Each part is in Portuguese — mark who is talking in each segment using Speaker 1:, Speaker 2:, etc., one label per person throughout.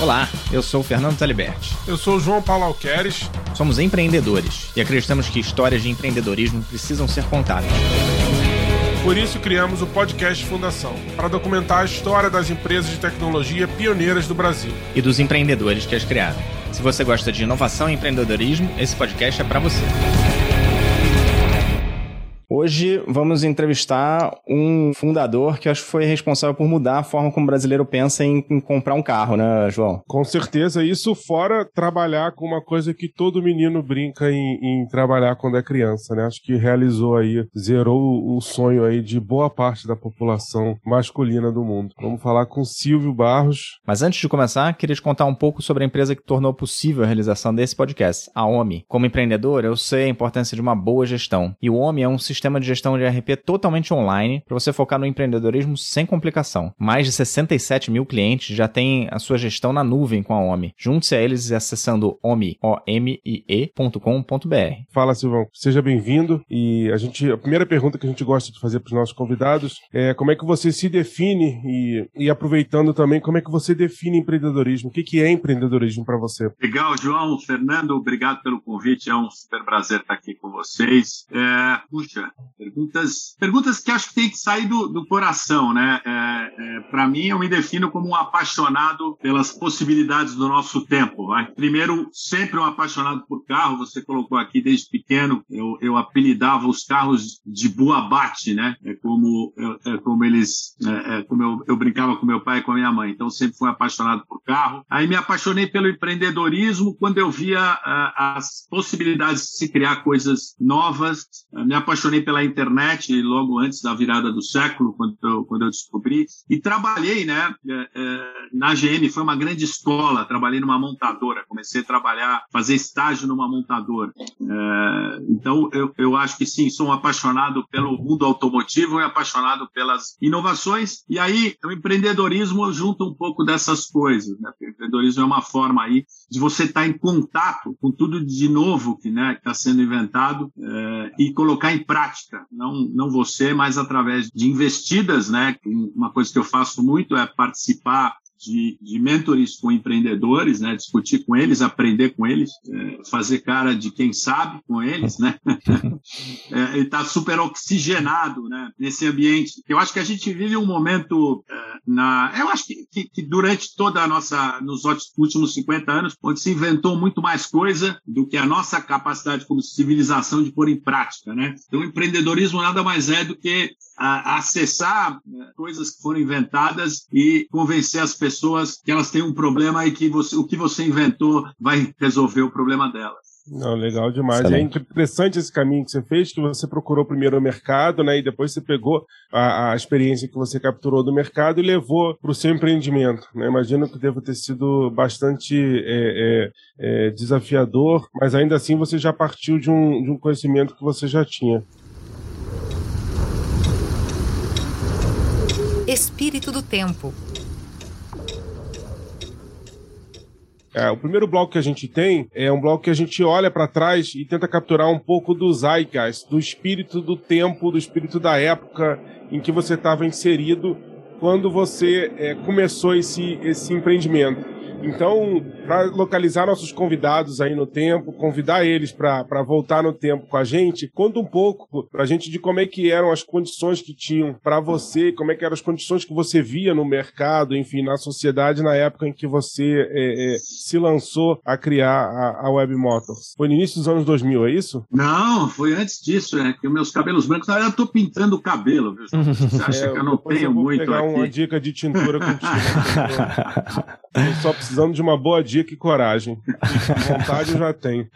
Speaker 1: Olá, eu sou o Fernando Taliberti.
Speaker 2: Eu sou o João Paulo Alqueres.
Speaker 1: Somos empreendedores e acreditamos que histórias de empreendedorismo precisam ser contadas.
Speaker 2: Por isso criamos o podcast Fundação, para documentar a história das empresas de tecnologia pioneiras do Brasil.
Speaker 1: E dos empreendedores que as criaram. Se você gosta de inovação e empreendedorismo, esse podcast é para você. Hoje vamos entrevistar um fundador que acho que foi responsável por mudar a forma como o brasileiro pensa em, em, comprar um carro, né, João?
Speaker 2: Com certeza. Isso fora trabalhar com uma coisa que todo menino brinca em, em trabalhar quando é criança, né? Acho que realizou aí, zerou o sonho aí de boa parte da população masculina do mundo. Vamos falar com Silvio Barros.
Speaker 1: Mas antes de começar, queria te contar um pouco sobre a empresa que tornou possível a realização desse podcast, a OMI. Como empreendedor, eu sei a importância de uma boa gestão. E o OMI é um sistema sistema de gestão de RP totalmente online para você focar no empreendedorismo sem complicação. Mais de 67 mil clientes já têm a sua gestão na nuvem com a OMI. Junte-se a eles acessando omie.com.br.
Speaker 2: Fala, Silvão. Seja bem-vindo. E a gente, a primeira pergunta que a gente gosta de fazer para os nossos convidados é como é que você se define e, e aproveitando também, como é que você define empreendedorismo? O que, que é empreendedorismo para você?
Speaker 3: Legal, João. Fernando, obrigado pelo convite. É um super prazer estar aqui com vocês. É, puxa, Perguntas, perguntas que acho que tem que sair do, do coração, né? É, é, Para mim, eu me defino como um apaixonado pelas possibilidades do nosso tempo. Vai? Primeiro, sempre um apaixonado por carro. Você colocou aqui desde pequeno, eu, eu apelidava os carros de Buabate, né? É como, é, como eles, é, é, como eu, eu brincava com meu pai e com a minha mãe. Então, sempre fui apaixonado por carro. Aí me apaixonei pelo empreendedorismo quando eu via uh, as possibilidades de se criar coisas novas. Me apaixonei pela internet logo antes da virada do século, quando eu, quando eu descobri, e trabalhei, né, é, é, na GM, foi uma grande escola, trabalhei numa montadora, comecei a trabalhar, fazer estágio numa montadora. É, então, eu, eu acho que sim, sou um apaixonado pelo mundo automotivo e apaixonado pelas inovações, e aí o empreendedorismo junta um pouco dessas coisas, né, empreendedorismo é uma forma aí de você estar em contato com tudo de novo que né, está sendo inventado é, e colocar em prática. Não, não você, mas através de investidas, né? Uma coisa que eu faço muito é participar de, de mentores com empreendedores, né? Discutir com eles, aprender com eles, é, fazer cara de quem sabe com eles, né? é, e tá super oxigenado, né? Nesse ambiente. Eu acho que a gente vive um momento é, na, eu acho que, que, que, durante toda a nossa, nos últimos 50 anos, onde se inventou muito mais coisa do que a nossa capacidade como civilização de pôr em prática, né? Então, o empreendedorismo nada mais é do que a, acessar né, coisas que foram inventadas e convencer as pessoas que elas têm um problema e que você, o que você inventou vai resolver o problema delas.
Speaker 2: Não, legal demais. Excelente. É interessante esse caminho que você fez, que você procurou primeiro o mercado, né? E depois você pegou a, a experiência que você capturou do mercado e levou para o seu empreendimento. Né? Imagino que deva ter sido bastante é, é, é, desafiador, mas ainda assim você já partiu de um, de um conhecimento que você já tinha.
Speaker 4: Espírito do Tempo.
Speaker 2: É, o primeiro bloco que a gente tem é um bloco que a gente olha para trás e tenta capturar um pouco do zeitgeist, do espírito do tempo, do espírito da época em que você estava inserido quando você é, começou esse, esse empreendimento. Então, para localizar nossos convidados aí no tempo, convidar eles para voltar no tempo com a gente, conta um pouco para a gente de como é que eram as condições que tinham para você, como é que eram as condições que você via no mercado, enfim, na sociedade na época em que você é, é, se lançou a criar a, a Web Motors. Foi no início dos anos 2000, é isso?
Speaker 3: Não, foi antes disso, é que os meus cabelos brancos, na verdade eu tô pintando o cabelo, viu? Você acha é, que eu não tenho eu vou muito
Speaker 2: pegar
Speaker 3: aqui?
Speaker 2: uma dica de tintura contigo. só precisando de uma boa dica e coragem. Vontade eu já tenho.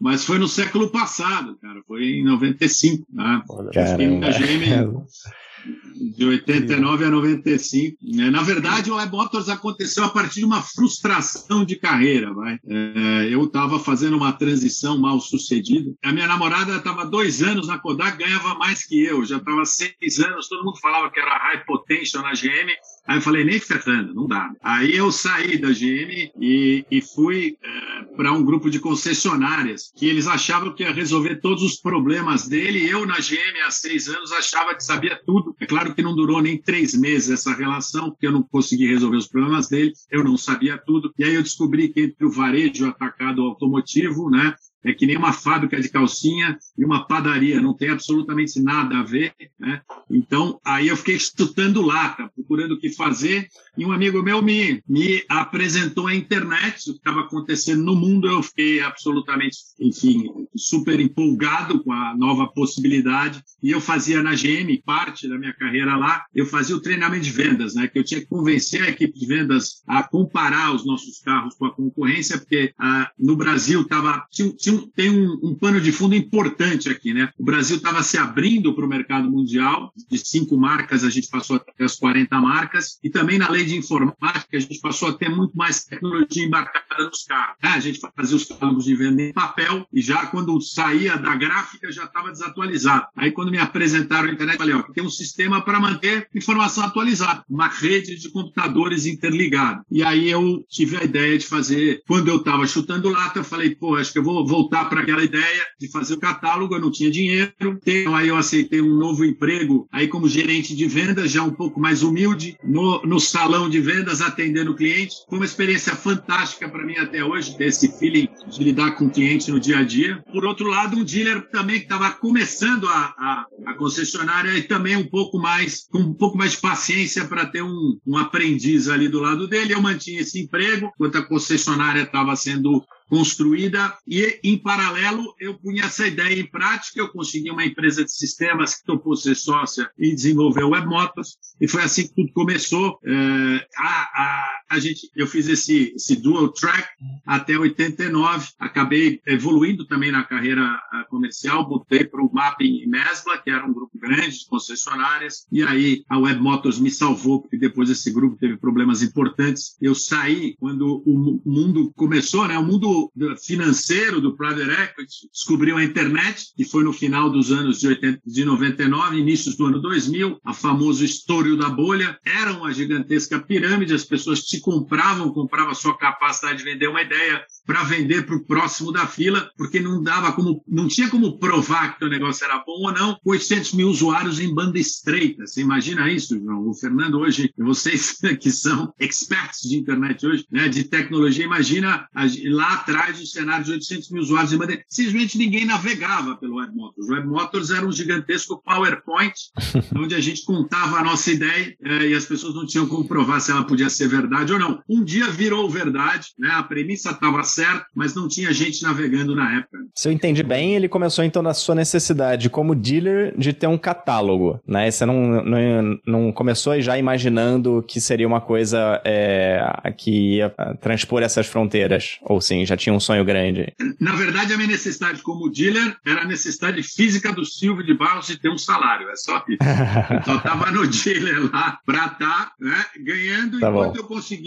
Speaker 3: Mas foi no século passado, cara. Foi em 95. Né? Caramba. GM, de 89 a 95. Né? Na verdade, o Motors aconteceu a partir de uma frustração de carreira. Vai. É, eu estava fazendo uma transição mal sucedida. A minha namorada estava dois anos na Kodak, ganhava mais que eu. Já estava seis anos, todo mundo falava que era high potential na GM Aí eu falei, nem ferrando, não dá. Aí eu saí da GM e, e fui é, para um grupo de concessionárias que eles achavam que ia resolver todos os problemas dele. Eu, na GM, há seis anos, achava que sabia tudo. É claro que não durou nem três meses essa relação, porque eu não consegui resolver os problemas dele, eu não sabia tudo. E aí eu descobri que entre o varejo atacado automotivo, né, é que nem uma fábrica de calcinha e uma padaria, não tem absolutamente nada a ver, né? Então, aí eu fiquei estudando lata, procurando o que fazer, e um amigo meu me, me apresentou a internet, o que estava acontecendo no mundo, eu fiquei absolutamente, enfim, super empolgado com a nova possibilidade, e eu fazia na GM, parte da minha carreira lá, eu fazia o treinamento de vendas, né? Que eu tinha que convencer a equipe de vendas a comparar os nossos carros com a concorrência, porque ah, no Brasil tava, tinha, tinha, tem um, um pano de fundo importante aqui, né? O Brasil estava se abrindo para o mercado mundial, de cinco marcas a gente passou até as 40 marcas, e também na lei de informática a gente passou a ter muito mais tecnologia embarcada nos carros. Né? A gente fazia os catálogos de venda em papel, e já quando saía da gráfica já estava desatualizado. Aí quando me apresentaram a internet, eu falei, ó, tem um sistema para manter informação atualizada, uma rede de computadores interligados. E aí eu tive a ideia de fazer, quando eu estava chutando lata, eu falei, pô, acho que eu vou voltar para aquela ideia de fazer o catálogo, eu não tinha dinheiro, então aí eu aceitei um novo emprego, aí como gerente de vendas, já um pouco mais humilde, no, no salão de vendas, atendendo o cliente. Foi uma experiência fantástica para mim até hoje, ter esse feeling de lidar com o cliente no dia a dia. Por outro lado, um dealer também que estava começando a, a, a, concessionária e também um pouco mais, com um pouco mais de paciência para ter um, um aprendiz ali do lado dele. Eu mantinha esse emprego, enquanto a concessionária estava sendo construída e, em paralelo, eu punha essa ideia em prática. Eu consegui uma empresa de sistemas que topou ser sócia e desenvolveu WebMotors e foi assim que tudo começou. É, a, a, a gente, eu fiz esse, esse dual track até 89, acabei evoluindo também na carreira comercial, botei para o Mapping e Mesbla, que era um grupo grande de concessionárias, e aí a WebMotors me salvou, porque depois esse grupo teve problemas importantes. Eu saí quando o mundo começou, né? O mundo financeiro do private equity descobriu a internet, que foi no final dos anos de, 80, de 99, inícios do ano 2000, a famoso estouro da bolha. Era uma gigantesca pirâmide, as pessoas se compravam, compravam a sua capacidade de vender uma ideia para vender para o próximo da fila, porque não dava como, não tinha como provar que o negócio era bom ou não, 800 mil usuários em banda estreita. Você imagina isso, João? O Fernando hoje, vocês que são experts de internet hoje, né, de tecnologia, imagina lá atrás o cenário de 800 mil usuários em banda Simplesmente ninguém navegava pelo WebMotors. O WebMotors era um gigantesco PowerPoint, onde a gente contava a nossa ideia é, e as pessoas não tinham como provar se ela podia ser verdade ou não. Um dia virou verdade, né? a premissa estava certo, mas não tinha gente navegando na época.
Speaker 1: Se eu entendi bem, ele começou então na sua necessidade como dealer de ter um catálogo, né? Você não, não, não começou já imaginando que seria uma coisa é, que ia transpor essas fronteiras, ou sim, já tinha um sonho grande?
Speaker 3: Na verdade, a minha necessidade como dealer era a necessidade física do Silvio de Barros de ter um salário, é só isso. então, eu estava no dealer lá para estar tá, né, ganhando tá enquanto bom. eu conseguia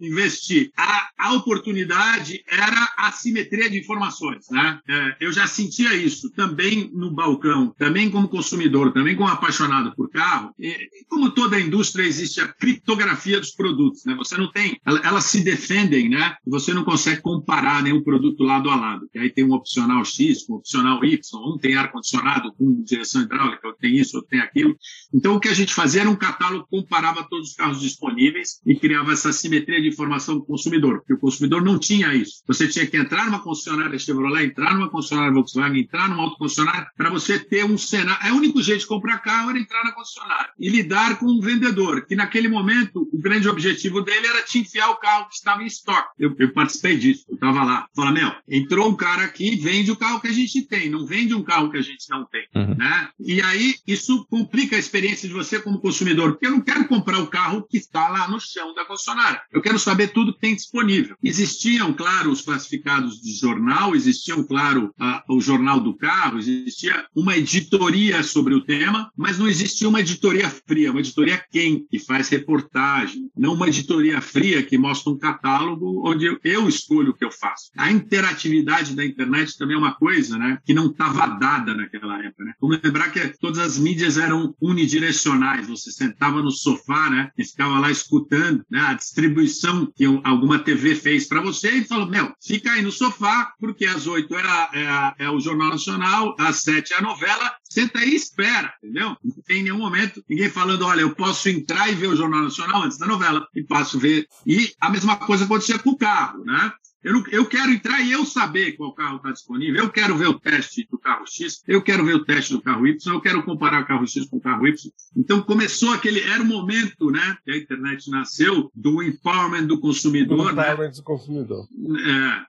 Speaker 3: investir. A, a oportunidade era a simetria de informações. Né? É, eu já sentia isso também no balcão, também como consumidor, também como apaixonado por carro. E, como toda a indústria, existe a criptografia dos produtos. Né? Você não tem, elas se defendem, né? você não consegue comparar nenhum produto lado a lado. E aí tem um opcional X, um opcional Y, um tem ar-condicionado com direção hidráulica, outro tem isso, outro tem aquilo. Então, o que a gente fazia era um catálogo comparava todos os carros disponíveis e criava essa simetria de informação do consumidor, porque o consumidor não tinha isso. Você tinha que entrar numa concessionária Chevrolet, entrar numa concessionária Volkswagen, entrar numa auto concessionária, para você ter um cenário. É o único jeito de comprar carro era entrar na concessionária e lidar com um vendedor, que naquele momento o grande objetivo dele era te enfiar o carro que estava em estoque. Eu, eu participei disso, eu estava lá. Fala, meu, entrou um cara aqui, vende o carro que a gente tem, não vende um carro que a gente não tem. Uhum. Né? E aí isso complica a experiência de você como consumidor, porque eu não quero comprar o carro que está lá no chão da concessionária. Eu quero saber tudo que tem disponível.
Speaker 5: Existiam, claro, os classificados de jornal, existiam, claro, a, o jornal do carro, existia uma editoria sobre o tema, mas não existia uma editoria fria, uma editoria quente, que faz reportagem, não uma editoria fria que mostra um catálogo onde eu, eu escolho o que eu faço. A interatividade da internet também é uma coisa né, que não estava dada naquela época. Né? Vamos lembrar que todas as mídias eram unidirecionais, você sentava no sofá né, e ficava lá escutando né, a distribuição que alguma TV fez para você e falou: Meu, fica aí no sofá, porque às oito é, é, é, o Jornal Nacional, às sete é a novela, senta aí e espera, entendeu? Não tem nenhum momento ninguém falando: Olha, eu posso entrar e ver o Jornal Nacional antes da novela, e passo ver. E a mesma coisa acontecia com o carro, né? Eu, não, eu quero entrar e eu saber qual carro está disponível. Eu quero ver o teste do carro X, eu quero ver o teste do carro Y, eu quero comparar o carro X com o carro Y. Então começou aquele. Era o momento, né? Que a internet nasceu do empowerment do consumidor. Do
Speaker 2: né? empowerment do consumidor.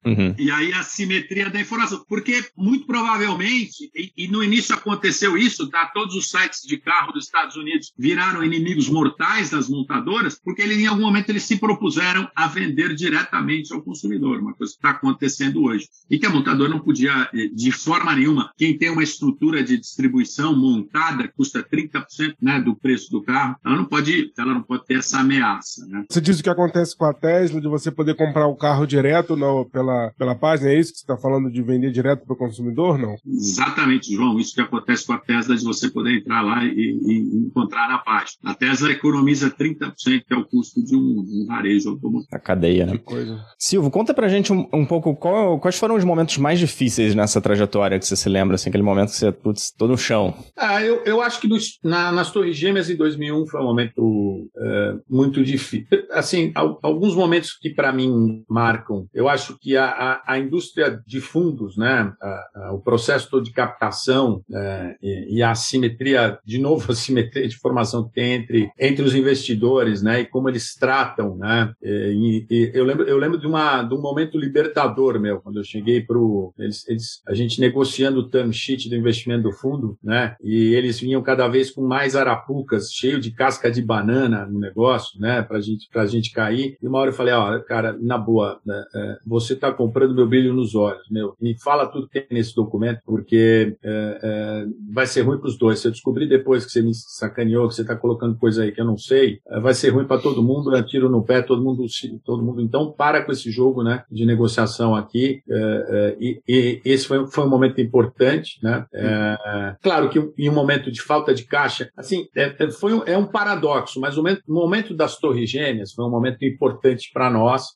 Speaker 5: É, uhum. E aí a simetria da informação. Porque muito provavelmente, e, e, no início aconteceu isso, tá? Todos os sites de carro dos Estados Unidos viraram inimigos mortais das montadoras, porque ele, em algum momento eles se propuseram a vender diretamente ao consumidor uma coisa que está acontecendo hoje. E que a montadora não podia, eh, de forma nenhuma, quem tem uma estrutura de distribuição montada, custa 30% né, do preço do carro, ela não pode, ela não pode ter essa ameaça. Né?
Speaker 2: Você diz o que acontece com a Tesla, de você poder comprar o carro direto no, pela, pela página, é isso que você está falando de vender direto para o consumidor, não?
Speaker 5: Exatamente, João. Isso que acontece com a Tesla, de você poder entrar lá e, e encontrar na página. A Tesla economiza 30%, que é o custo de um, um varejo automotivo.
Speaker 1: A cadeia, né? Que coisa. Silvio, conta pra gente um, um pouco qual, quais foram os momentos mais difíceis nessa trajetória que você se lembra, assim, aquele momento que você, putz, tô no chão.
Speaker 3: Ah, eu, eu acho que nos, na, nas Torres Gêmeas em 2001 foi um momento é, muito difícil. Assim, alguns momentos que para mim marcam. Eu acho que a, a, a indústria de fundos, né, a, o processo todo de captação é, e, e, a simetria, de novo, a simetria de formação que tem entre, entre os investidores, né, e como eles tratam, né, e, e eu lembro, eu lembro de, uma, de um momento momento libertador, meu, quando eu cheguei para eles, eles, a gente negociando o term sheet do investimento do fundo, né? E eles vinham cada vez com mais arapucas, cheio de casca de banana no negócio, né? Pra gente, pra gente cair. E uma hora eu falei, ó, cara, na boa, né, é, você tá comprando meu brilho nos olhos, meu. Me fala tudo que tem nesse documento, porque é, é, vai ser ruim pros dois. Se eu descobrir depois que você me sacaneou, que você tá colocando coisa aí que eu não sei, é, vai ser ruim para todo mundo, é tiro no pé, todo mundo, todo mundo. Então, para com esse jogo, né? De negociação aqui, é, é, e, e, esse foi, foi, um momento importante, né? É, claro que em um momento de falta de caixa, assim, é, é foi um, é um paradoxo, mas o momento, o momento das Torres Gêmeas foi um momento importante para nós,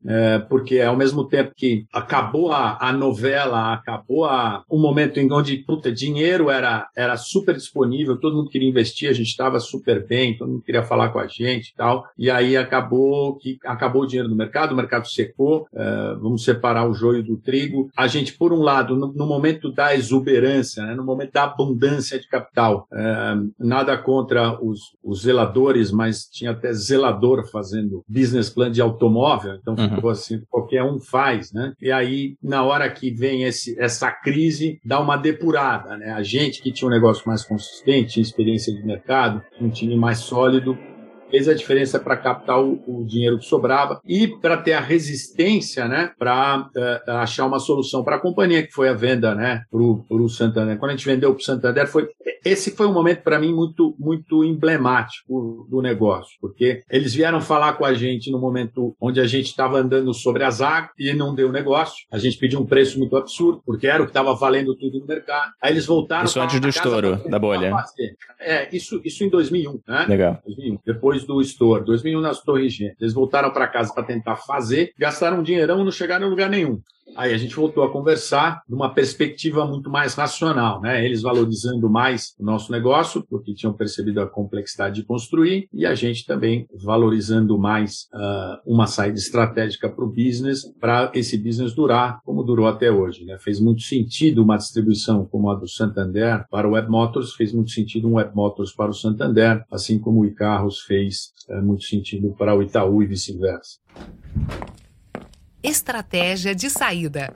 Speaker 3: porque ao mesmo tempo que acabou a, a novela, acabou a, um momento em onde, puta, dinheiro era, era super disponível, todo mundo queria investir, a gente estava super bem, todo mundo queria falar com a gente e tal, e aí acabou que acabou o dinheiro no mercado, o mercado secou, vamos separar o joio do trigo. A gente, por um lado, no, no momento da exuberância, né, no momento da abundância de capital, é, nada contra os, os, zeladores, mas tinha até zelador fazendo business plan de automóvel, então uhum. ficou assim, qualquer um faz, né? E aí, na hora que vem esse, essa crise, dá uma depurada, né? A gente que tinha um negócio mais consistente, tinha experiência de mercado, um time mais sólido, fez a diferença para captar o, o, dinheiro que sobrava e para ter a resistência, né, para uh, eh, achar uma solução para a companhia que foi a venda, né, para o Santander. Quando a gente vendeu para o Santander, foi esse foi um momento para mim muito muito emblemático do negócio, porque eles vieram falar com a gente no momento onde a gente estava andando sobre as águas e não deu negócio. A gente pediu um preço muito absurdo, porque era o que estava valendo tudo no mercado. Aí eles voltaram.
Speaker 1: Isso antes do estouro da bolha.
Speaker 3: É, isso, isso em 2001, né?
Speaker 1: Legal.
Speaker 3: 2001. Depois do Store, 2001 nas Torres Gêmeas. Eles voltaram para casa para tentar fazer, gastaram um dinheirão e não chegaram em lugar nenhum. Aí a gente voltou a conversar numa perspectiva muito mais racional, né? Eles valorizando mais o nosso negócio, porque tinham percebido a complexidade de construir, e a gente também valorizando mais uh, uma saída estratégica para o business, para esse business durar como durou até hoje. Né? Fez muito sentido uma distribuição como a do Santander para o Web Motors, fez muito sentido um Web Motors para o Santander, assim como o iCarros fez uh, muito sentido para o Itaú e vice-versa.
Speaker 4: Estratégia de saída.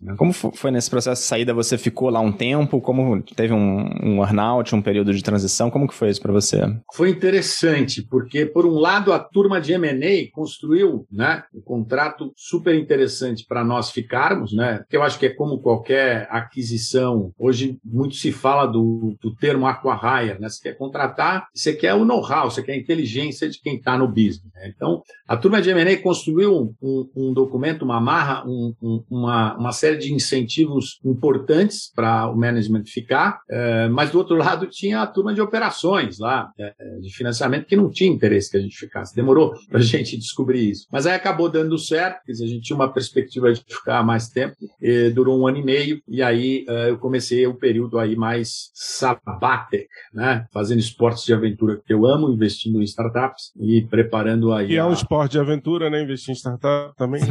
Speaker 3: Né?
Speaker 1: Como foi nesse processo de saída? Você ficou lá um tempo? Como teve um, um earnout, um período de transição? Como que foi isso para você?
Speaker 3: Foi interessante, porque por um lado a turma de M&A construiu né, um contrato super interessante para nós ficarmos, né? Que eu acho que é como qualquer aquisição. Hoje muito se fala do, do termo aquahire, né? Você quer contratar, você quer o know-how, você quer a inteligência de quem está no business. Né? Então, a turma de M&A construiu um, um, documento, uma marra, um, uma, uma série de incentivos importantes para o management ficar, é, mas do outro lado tinha a turma de operações lá, é, de financiamento, que não tinha interesse que a gente ficasse. Demorou para a gente descobrir isso. Mas aí acabou dando certo, quer dizer, a gente tinha uma perspectiva de ficar mais tempo, durou um ano e meio, e aí é, eu comecei o um período aí mais sabático, né? Fazendo esportes de aventura que eu amo, investindo em startups e preparando aí.
Speaker 2: E é um esporte de aventura, né? Investir em startup também.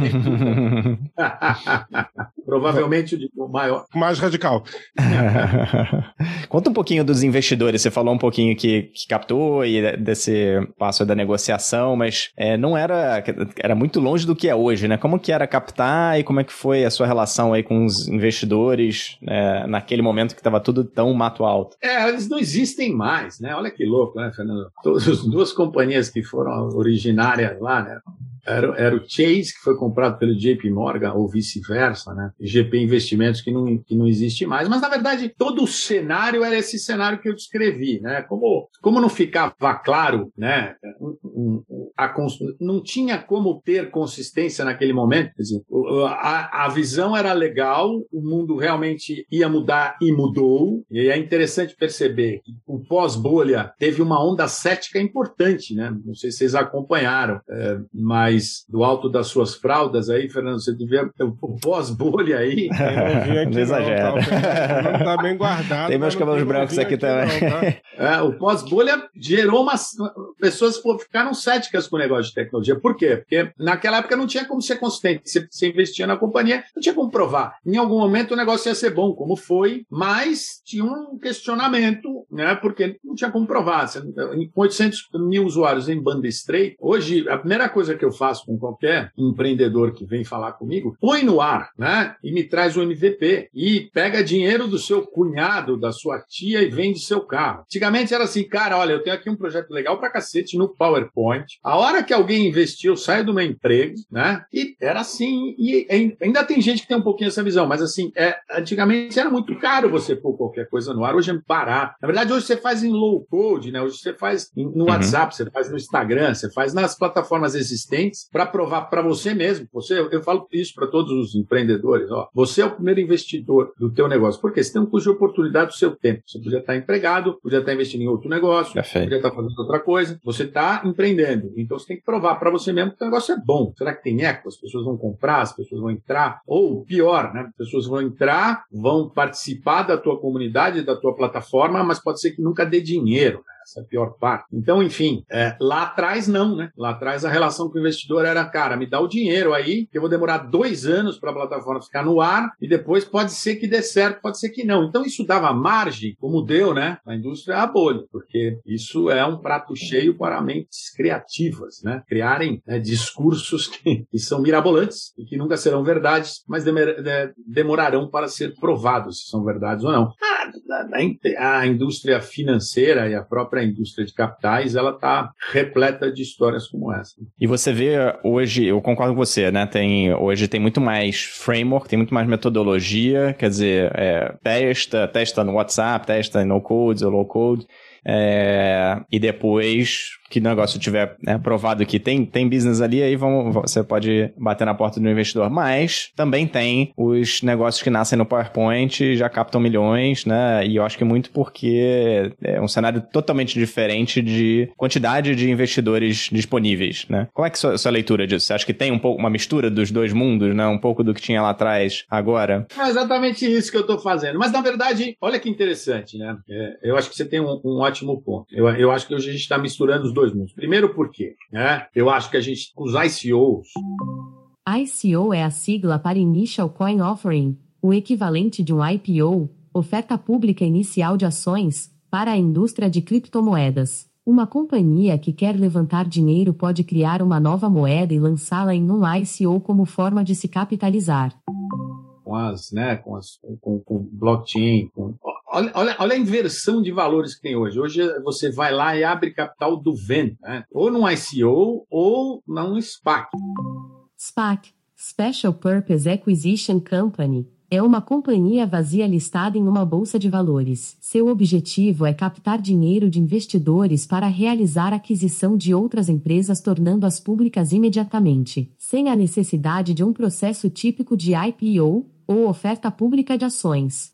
Speaker 3: Provavelmente o maior.
Speaker 2: Mais radical.
Speaker 1: Conta um pouquinho dos investidores. Você falou um pouquinho que, que captou e desse passo da negociação, mas é, não era. Era muito longe do que é hoje, né? Como que era captar e como é que foi a sua relação aí com os investidores né, naquele momento que estava tudo tão mato alto?
Speaker 3: É, eles não existem mais, né? Olha que louco, né, Fernando? Todas as duas companhias que foram originárias lá, né? Era, era o Chase, que foi comprado pelo JP Morgan, ou vice-versa, né? GP Investimentos, que não, que não existe mais. Mas, na verdade, todo o cenário era esse cenário que eu descrevi, né? Como, como não ficava claro, né? A, não tinha como ter consistência naquele momento. Quer dizer, a, a visão era legal, o mundo realmente ia mudar e mudou. E é interessante perceber que o pós-bolha teve uma onda cética importante, né? Não sei se vocês acompanharam, é, mas mais do alto das suas fraldas aí, Fernando, você devia o pós-bolha aí.
Speaker 1: não exagera.
Speaker 2: Não, tá bem guardado.
Speaker 1: Tem meus cabelos brancos aqui, aqui também. Não, tá?
Speaker 3: é, o pós-bolha gerou umas pessoas ficaram céticas com o negócio de tecnologia. Por quê? Porque naquela época não tinha como ser consistente. Você, você investia na companhia, não tinha como provar. Em algum momento o negócio ia ser bom, como foi, mas tinha um questionamento, né? Porque não tinha como provar. Com 800 mil usuários em banda estreita, hoje a primeira coisa que eu faço com qualquer empreendedor que vem falar comigo, põe no ar, né? E me traz o MVP. E pega dinheiro do seu cunhado, da sua tia e vende seu carro. Antigamente era assim, cara, olha, eu tenho aqui um projeto legal pra cacete no PowerPoint. A hora que alguém investiu, eu saio do meu emprego, né? E era assim. E ainda tem gente que tem um pouquinho essa visão, mas assim, é, antigamente era muito caro você pôr qualquer coisa no ar. Hoje é barato. Na verdade, hoje você faz em low code, né? Hoje você faz no uhum. WhatsApp, você faz no Instagram, você faz nas plataformas existentes para provar para você mesmo. Você, eu falo isso para todos os empreendedores. Ó, você é o primeiro investidor do teu negócio. Porque você tem um custo de oportunidade do seu tempo. Você podia estar empregado, podia estar investindo em outro negócio, Perfeito. podia estar fazendo outra coisa. Você está empreendendo. Então você tem que provar para você mesmo que o negócio é bom. Será que tem eco? As pessoas vão comprar, as pessoas vão entrar. Ou pior, né? As pessoas vão entrar, vão participar da tua comunidade, da tua plataforma, mas pode ser que nunca dê dinheiro. Né? Essa é a pior parte. Então, enfim, é, lá atrás não, né? Lá atrás a relação com o investidor era, cara, me dá o dinheiro aí, que eu vou demorar dois anos para a plataforma ficar no ar e depois pode ser que dê certo, pode ser que não. Então isso dava margem, como deu, né? A indústria a bolha, porque isso é um prato cheio para mentes criativas, né? Criarem né, discursos que, que, são mirabolantes e que nunca serão verdades, mas demorarão para ser provados se são verdades ou não. A, a indústria financeira e a própria para a indústria de capitais, ela está repleta de histórias como essa.
Speaker 1: E você vê hoje, eu concordo com você, né? Tem, hoje tem muito mais framework, tem muito mais metodologia, quer dizer, é, testa, testa no WhatsApp, testa no code ou low code. É, e depois que negócio tiver né, provado que tem, tem business ali, aí vão, você pode bater na porta do investidor. Mas também tem os negócios que nascem no PowerPoint, já captam milhões, né? E eu acho que muito porque é um cenário totalmente diferente de quantidade de investidores disponíveis, né? Qual é que é a sua, sua leitura disso? Você acha que tem um pouco uma mistura dos dois mundos, né? Um pouco do que tinha lá atrás, agora?
Speaker 3: É exatamente isso que eu estou fazendo. Mas, na verdade, olha que interessante, né? É, eu acho que você tem um, um ótimo ponto. Eu, eu acho que hoje a gente está misturando os dois mundos. Primeiro, por quê? Né? Eu acho que a gente, os ICOs.
Speaker 6: ICO é a sigla para Initial Coin Offering, o equivalente de um IPO, oferta pública inicial de ações, para a indústria de criptomoedas. Uma companhia que quer levantar dinheiro pode criar uma nova moeda e lançá-la em um ICO como forma de se capitalizar.
Speaker 3: com as, né, com, as, com, com blockchain, com, Olha, olha, olha, a inversão de valores que tem hoje. Hoje você vai lá e abre capital do vento, né? ou num ICO ou num SPAC.
Speaker 6: SPAC, Special Purpose Acquisition Company, é uma companhia vazia listada em uma bolsa de valores. Seu objetivo é captar dinheiro de investidores para realizar aquisição de outras empresas, tornando-as públicas imediatamente, sem a necessidade de um processo típico de IPO ou oferta pública de ações.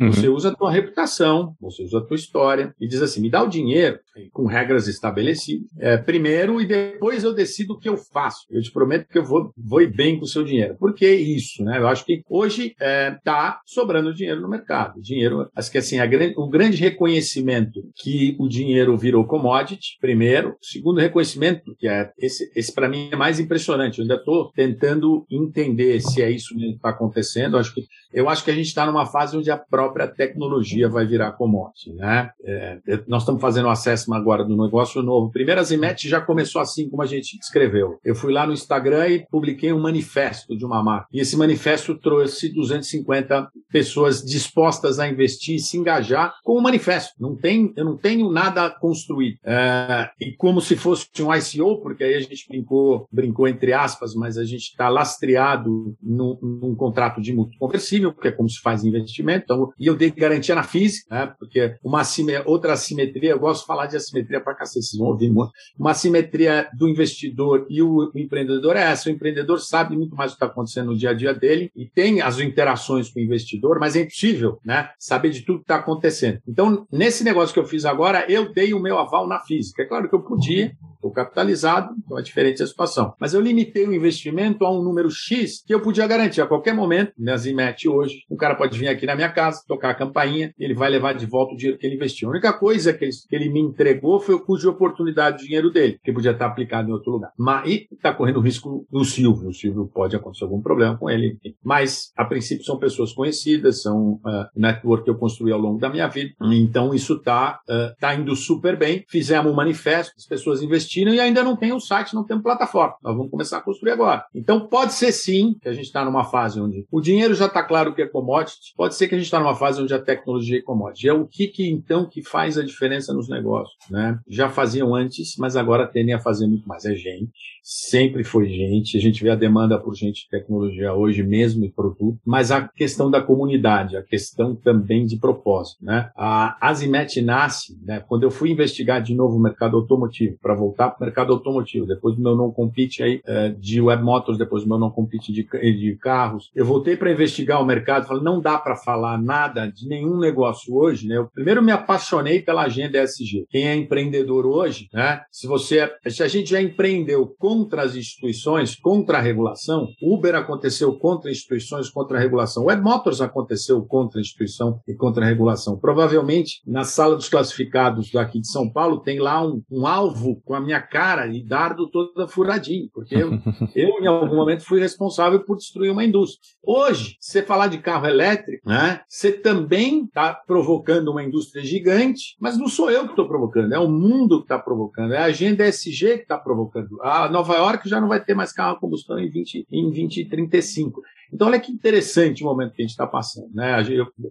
Speaker 3: Uhum. Você usa a tua reputação, você usa a tua história e diz assim: me dá o dinheiro com regras estabelecidas é, primeiro e depois eu decido o que eu faço. Eu te prometo que eu vou, vou ir bem com o seu dinheiro. Por que isso? Né? Eu acho que hoje está é, tá sobrando dinheiro no mercado. Dinheiro, acho que assim, a, o grande reconhecimento que o dinheiro virou commodity, primeiro. Segundo reconhecimento, que é esse, esse para mim é mais impressionante. Eu ainda estou tentando entender se é isso que está acontecendo. Eu acho que eu acho que a gente está numa fase onde a própria tecnologia vai virar commodity. Né? É, nós estamos fazendo acesso agora do negócio novo. Primeiro, a Zimet já começou assim como a gente escreveu. Eu fui lá no Instagram e publiquei um manifesto de uma marca. E esse manifesto trouxe 250 pessoas dispostas a investir e se engajar com o manifesto. Não tem, eu não tenho nada construído. É, e como se fosse um ICO, porque aí a gente brincou, brincou entre aspas, mas a gente está lastreado num, num contrato de mútuo conversível porque é como se faz investimento. Então, e eu dei garantia na física, né? porque uma outra assimetria, eu gosto de falar de assimetria para cacete, vocês vão ouvir muito. Uma assimetria do investidor e o, o empreendedor é essa: o empreendedor sabe muito mais o que está acontecendo no dia a dia dele e tem as interações com o investidor, mas é impossível né? saber de tudo que está acontecendo. Então, nesse negócio que eu fiz agora, eu dei o meu aval na física. É claro que eu podia, estou capitalizado, então é diferente a situação. Mas eu limitei o investimento a um número X que eu podia garantir a qualquer momento, minhas IMET hoje, um cara pode vir aqui na minha casa, tocar a campainha, ele vai levar de volta o dinheiro que ele investiu. A única coisa que ele, que ele me entregou foi o custo de oportunidade do dinheiro dele, que podia estar aplicado em outro lugar. Mas, está correndo risco do Silvio. O Silvio pode acontecer algum problema com ele. Mas, a princípio, são pessoas conhecidas, são uh, network que eu construí ao longo da minha vida. Então, isso está uh, tá indo super bem. Fizemos um manifesto, as pessoas investiram e ainda não tem o site, não temos plataforma. Nós vamos começar a construir agora. Então, pode ser sim que a gente está numa fase onde o dinheiro já está claro que é commodity, pode ser que a gente está numa fase onde a tecnologia é commodity. É o que, que então que faz a diferença nos negócios, né? Já faziam antes, mas agora tendem a fazer muito mais. É gente, sempre foi gente. A gente vê a demanda por gente de tecnologia hoje mesmo e produto, mas a questão da comunidade, a questão também de propósito, né? A Azimet nasce, né? Quando eu fui investigar de novo o mercado automotivo, para voltar para o mercado automotivo, depois do meu não compete aí é, de web motors, depois do meu não compete de, de carros, eu voltei para investigar o mercado, falei, não dá para falar nada de nenhum negócio hoje, né? Eu primeiro me apaixonei pela agenda ESG. Quem é empreendedor hoje, né? Se você, se a gente já empreendeu contra as instituições, contra a regulação, Uber aconteceu contra instituições, contra a regulação, Web Motors aconteceu contra a instituição e contra a regulação. Provavelmente na sala dos classificados daqui de São Paulo tem lá um, um alvo com a minha cara e dardo toda furadinho, porque eu, eu em algum momento fui responsável por destruir uma indústria. Hoje, você falar de carro elétrico, né? Você também está provocando uma indústria gigante, mas não sou eu que estou provocando, é o mundo que está provocando, é a agenda SG que está provocando. A Nova York já não vai ter mais carro a combustão em 20, em 2035. Então, olha que interessante o momento que a gente está passando. Né?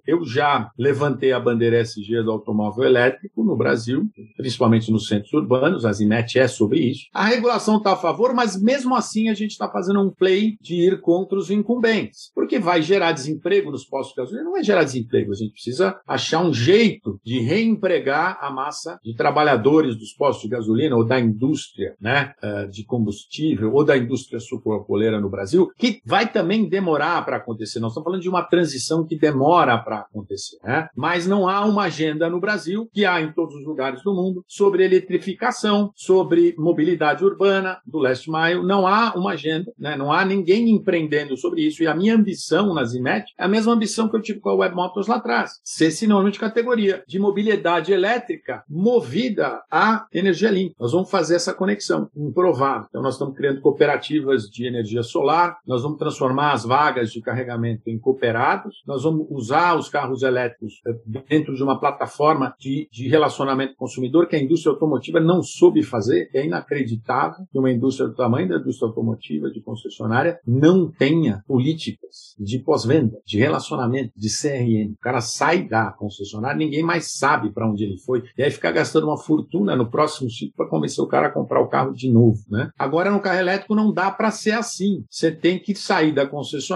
Speaker 3: Eu, já levantei a bandeira SG do automóvel elétrico no Brasil, principalmente nos centros urbanos, a Zimet é sobre isso. A regulação está a favor, mas mesmo assim a gente está fazendo um play de ir contra os incumbentes, porque vai gerar desemprego nos postos de gasolina. Não vai gerar desemprego, a gente precisa achar um jeito de reempregar a massa de trabalhadores dos postos de gasolina ou da indústria né, eh, de combustível ou da indústria sucroalcooleira no Brasil, que vai também demorar demorar para acontecer. Nós estamos falando de uma transição que demora para acontecer. Né? Mas não há uma agenda no Brasil, que há em todos os lugares do mundo, sobre eletrificação, sobre mobilidade urbana do leste maio. Não há uma agenda, né? não há ninguém empreendendo sobre isso. E a minha ambição na Zimet é a mesma ambição que eu tive com a Web Motors lá atrás. Ser sinônimo de categoria de mobilidade elétrica movida a energia limpa. Nós vamos fazer essa conexão improvável. Então, nós estamos criando cooperativas de energia solar, nós vamos transformar as vagas vagas de carregamento em cooperados, nós vamos usar os carros elétricos eh, dentro de uma plataforma de, de relacionamento consumidor que a indústria automotiva não soube fazer. É inacreditável que uma indústria do tamanho da indústria automotiva, de concessionária, não tenha políticas de pós-venda, de relacionamento, de CRM. O cara sai da concessionária, ninguém mais sabe para onde ele foi. E aí fica gastando uma fortuna no próximo ciclo para convencer o cara a comprar o carro de novo. Né? Agora, no carro elétrico, não dá para ser assim. Você tem que sair da concessionária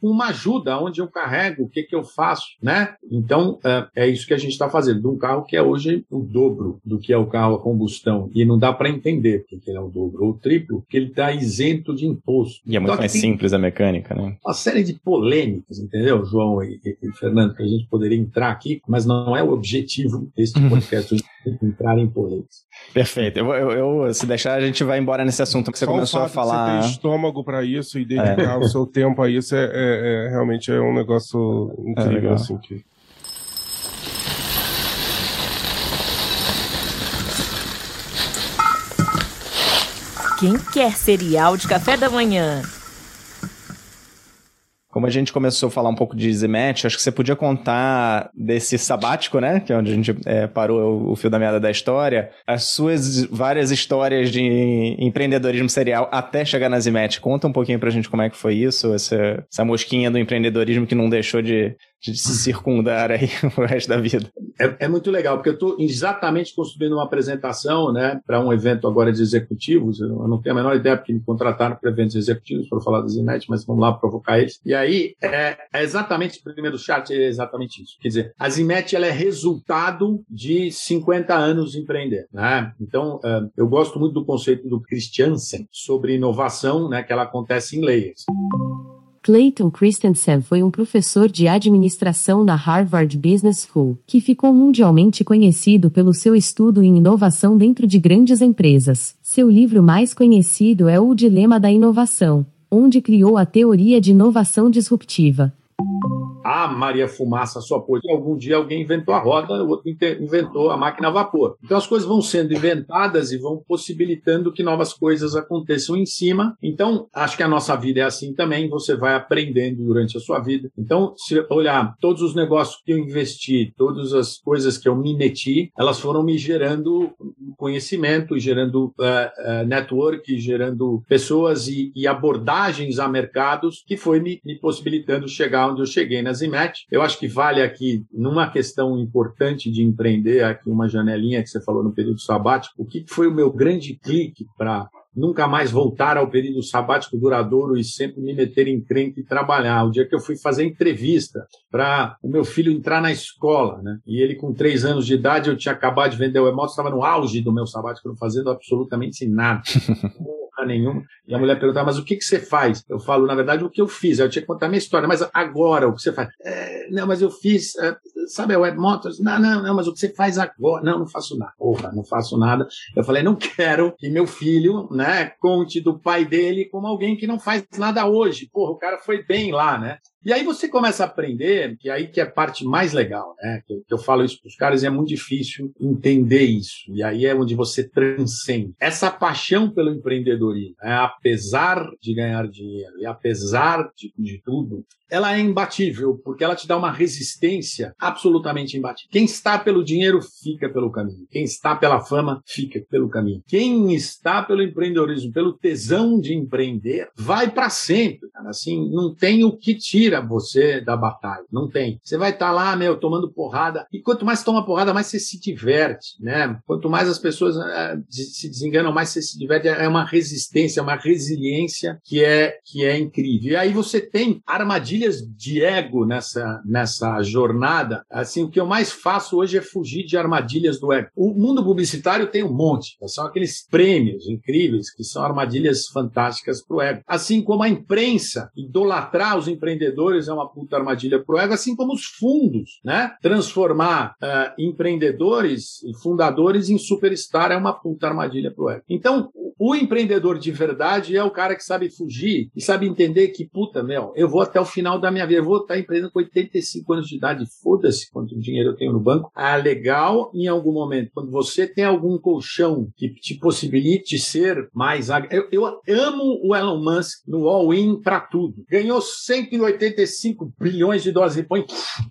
Speaker 3: com uma ajuda, onde eu carrego, o que, que eu faço. Né? Então, é, é isso que a gente está fazendo, de um carro que é hoje o dobro do que é o carro a combustão. E não dá para entender porque que ele é o dobro ou o triplo, porque ele está isento de imposto.
Speaker 1: E é muito então, mais simples a mecânica, né?
Speaker 3: Uma série de polêmicas, entendeu, João e, e, e Fernando, que a gente poderia entrar aqui, mas não é o objetivo deste uhum. podcast entrar em polêmicas.
Speaker 1: Perfeito. Eu, eu, eu, se deixar, a gente vai embora nesse assunto que você Só começou a falar.
Speaker 2: Você ter estômago para isso e dedicar é. o seu tempo a isso é, é, é realmente é um negócio incrível, é assim que.
Speaker 7: Quem quer cereal de café da manhã?
Speaker 1: Como a gente começou a falar um pouco de Zimet, acho que você podia contar desse sabático, né? Que é onde a gente é, parou o, fio da meada da história. As suas várias histórias de empreendedorismo serial até chegar na Zimet. Conta um pouquinho pra gente como é que foi isso, essa, essa mosquinha do empreendedorismo que não deixou de, de se circundar aí o resto da vida.
Speaker 3: É, é muito legal, porque eu estou exatamente construindo uma apresentação né, para um evento agora de executivos. Eu não tenho a menor ideia porque me contrataram para eventos executivos para falar da Zinet, mas vamos lá provocar eles. E aí, é, é exatamente, o primeiro chat é exatamente isso. Quer dizer, a Zimet ela é resultado de 50 anos de empreender. Né? Então, é, eu gosto muito do conceito do Christiansen sobre inovação, né, que ela acontece em layers.
Speaker 6: Clayton Christensen foi um professor de administração na Harvard Business School, que ficou mundialmente conhecido pelo seu estudo em inovação dentro de grandes empresas. Seu livro mais conhecido é O Dilema da Inovação, onde criou a teoria de inovação disruptiva.
Speaker 3: Ah, Maria Fumaça só pôde. Algum dia alguém inventou a roda, o outro inventou a máquina a vapor. Então as coisas vão sendo inventadas e vão possibilitando que novas coisas aconteçam em cima. Então, acho que a nossa vida é assim também. Você vai aprendendo durante a sua vida. Então, se olhar todos os negócios que eu investi, todas as coisas que eu me meti, elas foram me gerando conhecimento, gerando uh, uh, network, gerando pessoas e, e, abordagens a mercados que foi me, me possibilitando chegar onde eu cheguei na Zimet. Eu acho que vale aqui, numa questão importante de empreender, aqui uma janelinha que você falou no período sabático, o que foi o meu grande clique para nunca mais voltar ao período sabático duradouro e sempre me meter em crente e trabalhar. O dia que eu fui fazer entrevista para o meu filho entrar na escola, né? E ele com três anos de idade, eu tinha acabado de vender o Emoto, estava no auge do meu sabático, não fazendo absolutamente nada. nenhuma. E a mulher perguntava, mas o que, que você faz? Eu falo, na verdade, o que eu fiz. Eu tinha que contar a minha história, mas agora, o que você faz? É, não, mas eu fiz, é, sabe a Web Motors? Não, não, não, mas o que você faz agora? Não, não faço nada. Porra, não faço nada. Eu falei, não quero que meu filho, né, conte do pai dele como alguém que não faz nada hoje. Porra, o cara foi bem lá, né? E aí você começa a aprender, que aí que é a parte mais legal, né? Que, que eu falo isso para os caras e é muito difícil entender isso. E aí é onde você transcende. Essa paixão pelo empreendedorismo, né? apesar de ganhar dinheiro e apesar de, de tudo, ela é imbatível, porque ela te dá uma resistência absolutamente imbatível. Quem está pelo dinheiro fica pelo caminho. Quem está pela fama fica pelo caminho. Quem está pelo empreendedorismo, pelo tesão de empreender, vai para sempre. Cara. Assim, não tem o que tira você da batalha. Não tem. Você vai estar tá lá, meu, tomando porrada. E quanto mais toma porrada, mais você se diverte, né? Quanto mais as pessoas uh, se desenganam, mais você se diverte. É uma resistência, uma resiliência que é que é incrível. E aí você tem armadilhas de ego nessa, nessa jornada. Assim, o que eu mais faço hoje é fugir de armadilhas do ego. O mundo publicitário tem um monte. São aqueles prêmios incríveis que são armadilhas fantásticas para o ego. Assim como a imprensa, idolatrar os empreendedores é uma puta armadilha para o ego, assim como os fundos, né? Transformar uh, empreendedores e fundadores em superstar é uma puta armadilha para o ego. Então, o empreendedor de verdade é o cara que sabe fugir e sabe entender que, puta, meu, eu vou até o final da minha vida, eu vou estar empreendendo com 85 anos de idade, foda-se quanto dinheiro eu tenho no banco. Ah, legal em algum momento, quando você tem algum colchão que te possibilite ser mais. Eu, eu amo o Elon Musk no all-in para tudo. Ganhou 185 bilhões de dólares. Ele põe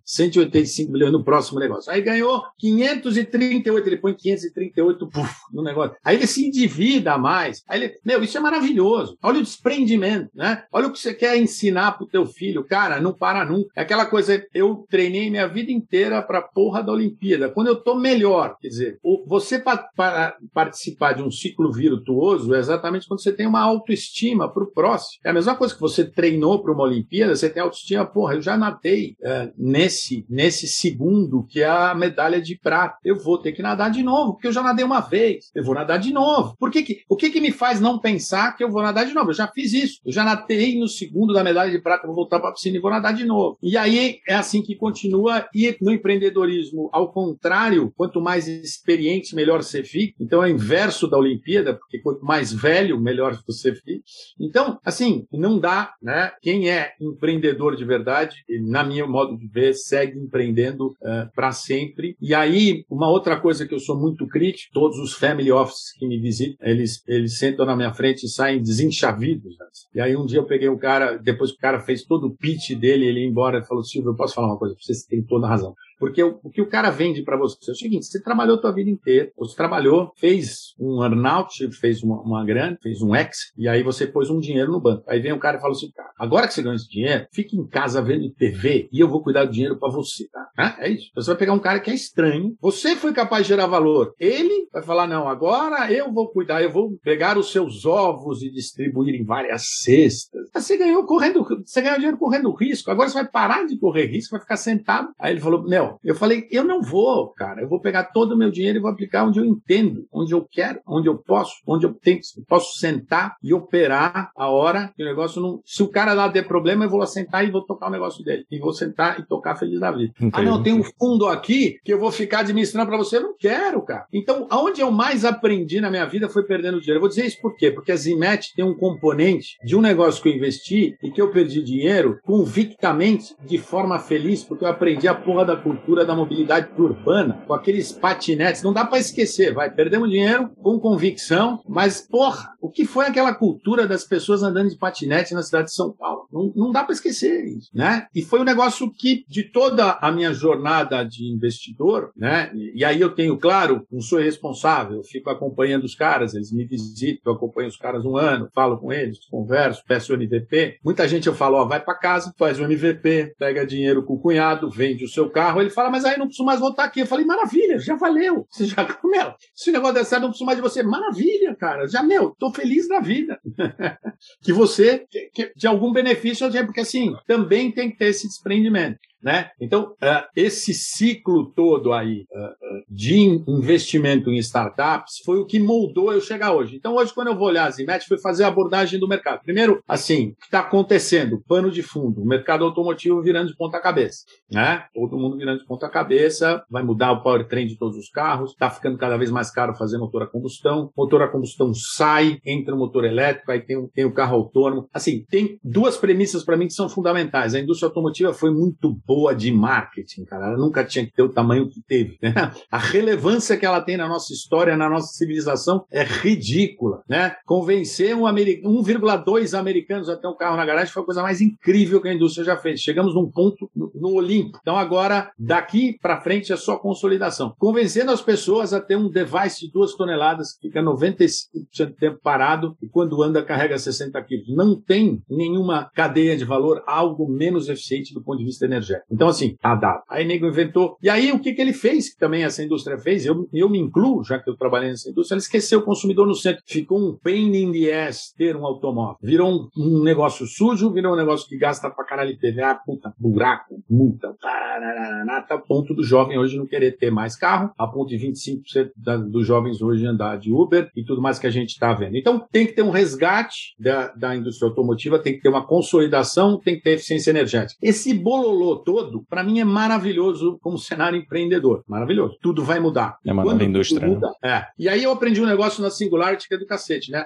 Speaker 3: 185 bilhões no próximo negócio. Aí ganhou 538, ele põe 538 puf, no negócio. Aí ele se endivida mais. Aí ele, meu, isso é maravilhoso. Olha o desprendimento, né? Olha o que você quer ensinar pro teu filho. Cara, não para nunca. É aquela coisa, eu treinei minha vida inteira pra porra da Olimpíada. Quando eu tô melhor, quer dizer, você para participar de um ciclo virtuoso é exatamente quando você tem uma autoestima pro próximo. É a mesma coisa que você treinou para uma Olimpíada, você tem autoestima, porra, eu já nadei é, nesse, nesse segundo que é a medalha de prata. Eu vou ter que nadar de novo, porque eu já nadei uma vez. Eu vou nadar de novo. Por que que, o que, que me faz não pensar que eu vou nadar de novo? Eu já fiz isso. Eu já nadei no segundo da medalha de prata, vou voltar para a piscina e vou nadar de novo. E aí é assim que continua. E no empreendedorismo, ao contrário, quanto mais experiente, melhor você fica. Então é o inverso da Olimpíada, porque quanto mais velho, melhor você fica. Então, assim, não dá, né? Quem é empreendedor de verdade, na minha modo de ver, segue empreendendo uh, eh, para sempre. E aí, uma outra coisa que eu sou muito crítico, todos os family offices que me visitam, eles, eles sentam na minha frente e saem desenchavidos. Né? E aí um dia eu peguei um cara, depois que o cara fez todo o pitch dele, ele ia embora e falou, Silvio, eu posso falar uma coisa você, você tem toda a razão. Porque o, o, que o cara vende para você é o seguinte: você trabalhou a tua vida inteira, você trabalhou, fez um earnout, fez uma, uma grana, fez um ex, e aí você pôs um dinheiro no banco. Aí vem o cara e fala assim: cara, agora que você ganhou esse dinheiro, fique em casa vendo TV e eu vou cuidar do dinheiro para você, tá? É isso. Você vai pegar um cara que é estranho, você foi capaz de gerar valor, ele vai falar: não, agora eu vou cuidar, eu vou pegar os seus ovos e distribuir em várias cestas. Você ganhou correndo, você ganhou dinheiro correndo risco, agora você vai parar de correr risco, vai ficar sentado. Aí ele falou: meu, eu falei, eu não vou, cara. Eu vou pegar todo o meu dinheiro e vou aplicar onde eu entendo, onde eu quero, onde eu posso, onde eu tenho, posso sentar e operar a hora que o negócio não. Se o cara lá der problema, eu vou lá sentar e vou tocar o negócio dele. E vou sentar e tocar feliz da vida. Entendi. Ah, não, tem um fundo aqui que eu vou ficar administrando para você. Eu não quero, cara. Então, aonde eu mais aprendi na minha vida foi perdendo dinheiro. Eu vou dizer isso por quê? Porque a Zimet tem um componente de um negócio que eu investi e que eu perdi dinheiro convictamente, de forma feliz, porque eu aprendi a porra da cultura cultura da mobilidade urbana, com aqueles patinetes. Não dá para esquecer, vai. Perdemos dinheiro com convicção, mas, porra, o que foi aquela cultura das pessoas andando de patinete na cidade de São Paulo? Não, não dá para esquecer isso, né? E foi um negócio que, de toda a minha jornada de investidor, né? E aí eu tenho, claro, não sou responsável, eu fico acompanhando os caras, eles me visitam, eu acompanho os caras um ano, falo com eles, converso, peço MVP. Muita gente eu falo, ó, vai para casa, faz o MVP, pega dinheiro com o cunhado, vende o seu carro, ele fala, mas aí não preciso mais voltar aqui. Eu falei, maravilha, já valeu. Você já, meu, se o negócio der certo, não preciso mais de você. Maravilha, cara. Já, meu, tô feliz da vida. que você, que, que, de algum benefício, porque assim, também tem que ter esse desprendimento. Né? Então, uh, esse ciclo todo aí uh, de investimento em startups foi o que moldou eu chegar hoje. Então, hoje, quando eu vou olhar a Zimet, foi fazer a abordagem do mercado. Primeiro, assim, o que está acontecendo? Pano de fundo, o mercado automotivo virando de ponta cabeça. Né? Todo mundo virando de ponta cabeça, vai mudar o powertrain de todos os carros, está ficando cada vez mais caro fazer motor a combustão, motor a combustão sai, entra o motor elétrico, aí tem, tem o carro autônomo. Assim, tem duas premissas para mim que são fundamentais. A indústria automotiva foi muito boa de marketing, cara. Ela nunca tinha que ter o tamanho que teve. Né? A relevância que ela tem na nossa história, na nossa civilização, é ridícula. Né? Convencer um 1,2 americanos a ter um carro na garagem foi a coisa mais incrível que a indústria já fez. Chegamos num ponto no, no Olimpo. Então agora, daqui para frente, é só consolidação. Convencendo as pessoas a ter um device de duas toneladas que fica 95% do tempo parado e quando anda carrega 60 quilos. Não tem nenhuma cadeia de valor algo menos eficiente do ponto de vista energético. Então, assim, tá dado. Aí nego inventou. E aí, o que, que ele fez, que também essa indústria fez, eu, eu me incluo, já que eu trabalhei nessa indústria, ele esqueceu o consumidor no centro. Ficou um pain in the ass ter um automóvel. Virou um, um negócio sujo, virou um negócio que gasta pra caralho TVA, puta, buraco, multa, tararana, tá a ponto do jovem hoje não querer ter mais carro, a ponto de 25% da, dos jovens hoje andar de Uber e tudo mais que a gente está vendo. Então, tem que ter um resgate da, da indústria automotiva, tem que ter uma consolidação, tem que ter eficiência energética. Esse bololô todo, para mim é maravilhoso como cenário empreendedor. Maravilhoso. Tudo vai mudar.
Speaker 1: É uma nova indústria. Né? Muda,
Speaker 3: né? É. E aí eu aprendi um negócio na Singularity que é do cacete, né?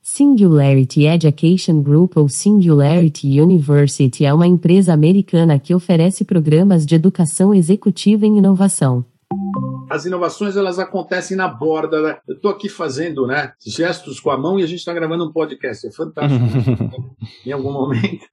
Speaker 6: Singularity Education Group ou Singularity University é uma empresa americana que oferece programas de educação executiva em inovação.
Speaker 3: As inovações elas acontecem na borda. Da... Eu estou aqui fazendo né, gestos com a mão e a gente está gravando um podcast. É fantástico. em algum momento.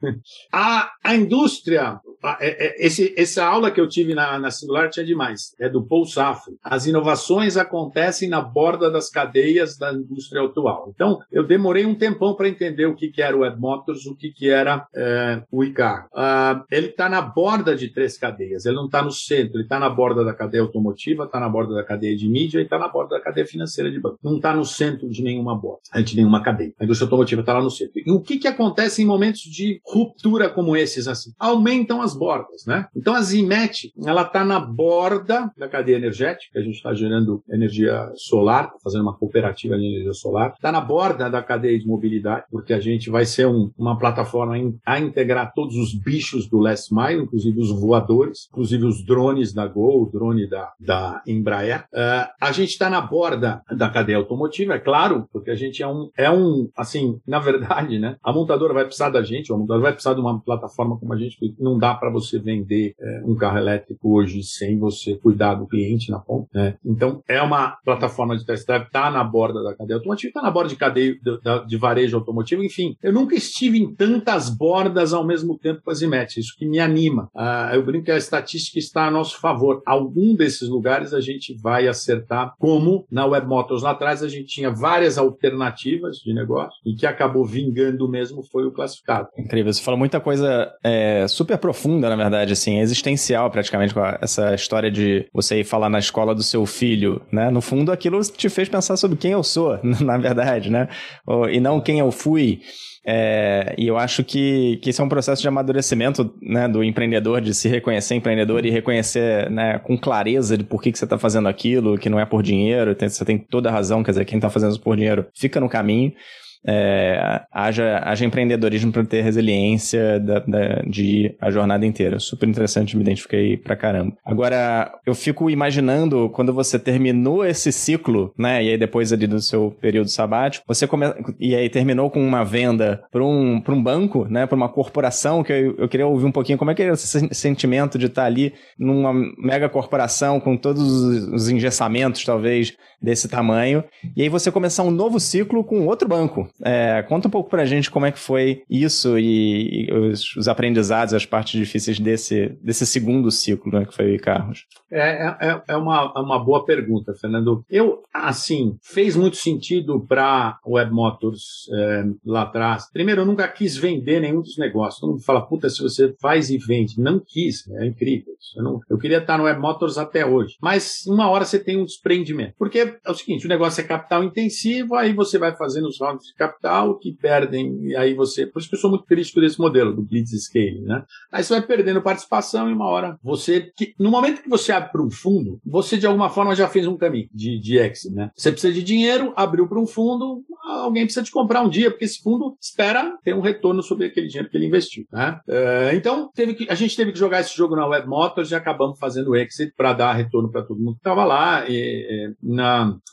Speaker 3: A, a indústria, é, é, esse, essa aula que eu tive na, na Singular tinha demais. É do Paul Safo. As inovações acontecem na borda das cadeias da indústria atual. Então, eu demorei um tempão para entender o que, que era o Web Motors, o que, que era é, o ICAR. Uh, ele está na borda de três cadeias. Ele não está no centro. Ele está na borda da cadeia automotiva, está na borda da cadeia de mídia e está na borda da cadeia financeira de banco. Não está no centro de nenhuma borda, de nenhuma cadeia. A indústria automotiva está lá no centro. E o que, que acontece em momentos de ruptura como esses? assim? Aumentam as bordas, né? Então a Zimet, ela está na borda da cadeia energética, a gente está gerando energia solar, tá fazendo uma cooperativa de energia solar, está na borda da cadeia de mobilidade, porque a gente vai ser um, uma plataforma a integrar todos os bichos do last mile, inclusive os voadores, inclusive os drones da Gol, o drone da, da Embraer. Uh, a gente está na borda da cadeia automotiva, é claro, porque a gente é um, é um, assim, na verdade, né? A montadora vai precisar da gente, a montadora vai precisar de uma plataforma como a gente, não dá para você vender é, um carro elétrico hoje sem você cuidar do cliente na ponta, né? Então, é uma plataforma de test drive, está na borda da cadeia automotiva, está na borda de cadeia de, de, varejo automotivo, enfim. Eu nunca estive em tantas bordas ao mesmo tempo com a Zimet, isso que me anima. Ah, eu brinco que a estatística está a nosso favor. Algum desses lugares a gente vai acertar, como na Web Motors lá atrás a gente tinha várias alternativas de negócio e que acabou vingando mesmo foi o classificado.
Speaker 1: Incrível, você falou muita coisa é, super profunda, na verdade, assim, existencial praticamente com essa história de você ir falar na escola do seu filho, né? No fundo, aquilo te fez pensar sobre quem eu sou, na verdade, né? E não quem eu fui. É, e eu acho que, que esse é um processo de amadurecimento né, do empreendedor, de se reconhecer empreendedor e reconhecer né, com clareza de por que, que você está fazendo aquilo, que não é por dinheiro, você tem toda a razão, quer dizer, quem está fazendo isso por dinheiro fica no caminho é, haja, haja empreendedorismo para ter resiliência da, da, de a jornada inteira. Super interessante, me identifiquei pra caramba. Agora, eu fico imaginando quando você terminou esse ciclo, né? E aí depois ali do seu período sabático, você come... e aí terminou com uma venda para um, pra um banco, né? Para uma corporação, que eu, eu queria ouvir um pouquinho como é que é esse sentimento de estar ali numa mega corporação com todos os engessamentos, talvez, desse tamanho. E aí você começar um novo ciclo com outro banco. É, conta um pouco pra gente como é que foi isso e, e os, os, aprendizados, as partes difíceis desse, desse segundo ciclo, né, que foi Carros.
Speaker 3: É, é, é, é uma, é uma boa pergunta, Fernando. Eu, assim, fez muito sentido para Web Motors é, lá atrás. Primeiro, eu nunca quis vender nenhum dos negócios. Todo mundo fala, puta, se você faz e vende. Não quis, é incrível. Eu, não, eu queria estar no Web Motors até hoje. Mas uma hora você tem um desprendimento. Porque é o seguinte, o negócio é capital intensivo, aí você vai fazendo os rounds de capital que perdem, e aí você... Por isso que eu sou muito crítico desse modelo, do Blitz Scaling, né? Aí você vai perdendo participação e uma hora você... Que, no momento que você abre para um fundo, você de alguma forma já fez um caminho de, de exit, né? Você precisa de dinheiro, abriu para um fundo, alguém precisa te comprar um dia, porque esse fundo espera ter um retorno sobre aquele dinheiro que ele investiu, né? É, então, teve que, a gente teve que jogar esse jogo na Web Motors e acabamos fazendo exit para dar retorno para todo mundo que estava lá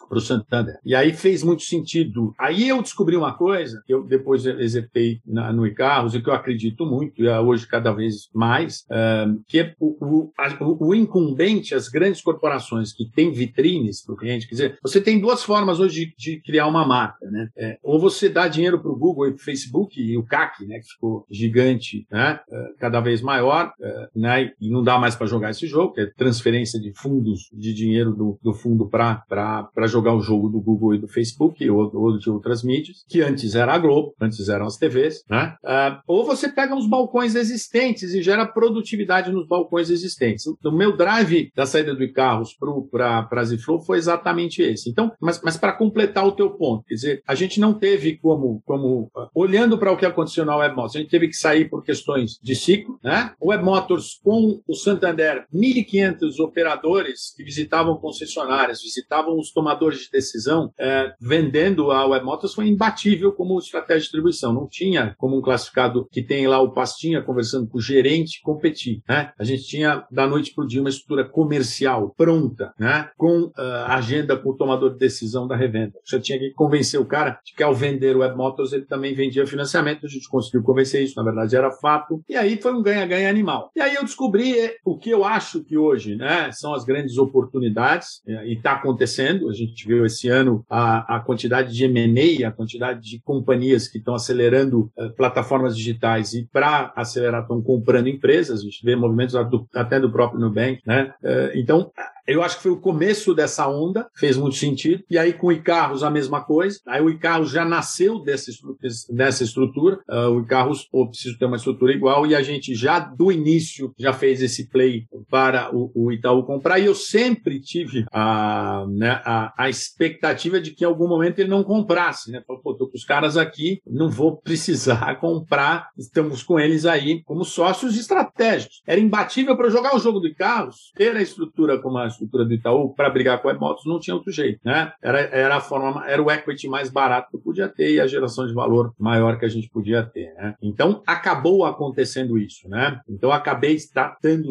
Speaker 3: para o Santander. E aí fez muito sentido. Aí eu descobri uma coisa que eu depois executei na, no Icarros e que eu acredito muito, e hoje cada vez mais, uh, que é o, o, a, o, incumbente, as grandes corporações que têm vitrines para o cliente, quer dizer, você tem duas formas hoje de, de criar uma marca, né? É, ou você dá dinheiro para o Google e para o Facebook e o CAC, né, que ficou gigante, né, uh, cada vez maior, uh, né, e não dá mais para jogar esse jogo, que é transferência de fundos de dinheiro do, do fundo para jogar o jogo do Google e do Facebook ou, ou, de outras mídias, que antes era a Globo, antes eram as TVs, né? Uh, ou você pega os balcões existentes e gera produtividade nos balcões existentes. O meu drive da saída do Icarros para a Ziflow foi exatamente esse. Então, mas, mas para completar o teu ponto, quer dizer, a gente não teve como, como uh, olhando para o que aconteceu na Web Motors, a gente teve que sair por questões de ciclo, né? O Web Motors com o Santander, 1.500 operadores que visitavam concessionárias, visitavam os tomadores de decisão, é, vendendo a Web Motors foi imbatível imbatível como estratégia de distribuição. Não tinha como um classificado que tem lá o pastinha conversando com o gerente competir. Né? A gente tinha da noite para o dia uma estrutura comercial pronta, né? com uh, agenda com o tomador de decisão da revenda. Você tinha que convencer o cara de que ao vender o Web Motors ele também vendia financiamento. A gente conseguiu convencer isso, na verdade era fato. E aí foi um ganha-ganha animal. E aí eu descobri o que eu acho que hoje né, são as grandes oportunidades, e está acontecendo. A gente viu esse ano a, a quantidade de M&A, a quantidade de companhias que estão acelerando uh, plataformas digitais e para acelerar estão comprando empresas. A gente vê movimentos até do próprio Nubank. Né? Uh, então, eu acho que foi o começo dessa onda, fez muito sentido. E aí com o iCarros a mesma coisa. Aí o iCarros já nasceu dessa estrutura. Dessa estrutura. Uh, o iCarros, pô, preciso ter uma estrutura igual. E a gente já do início já fez esse play para o, o Itaú comprar. E eu sempre tive a, né, a, a, expectativa de que em algum momento ele não comprasse. Né? Falei, pô, tô com os caras aqui, não vou precisar comprar. Estamos com eles aí como sócios estratégicos. Era imbatível para jogar o jogo do iCarros, ter a estrutura como a estrutura do Itaú para brigar com a Motos não tinha outro jeito, né? Era, era a forma, era o equity mais barato que podia ter e a geração de valor maior que a gente podia ter, né? Então acabou acontecendo isso, né? Então acabei estando,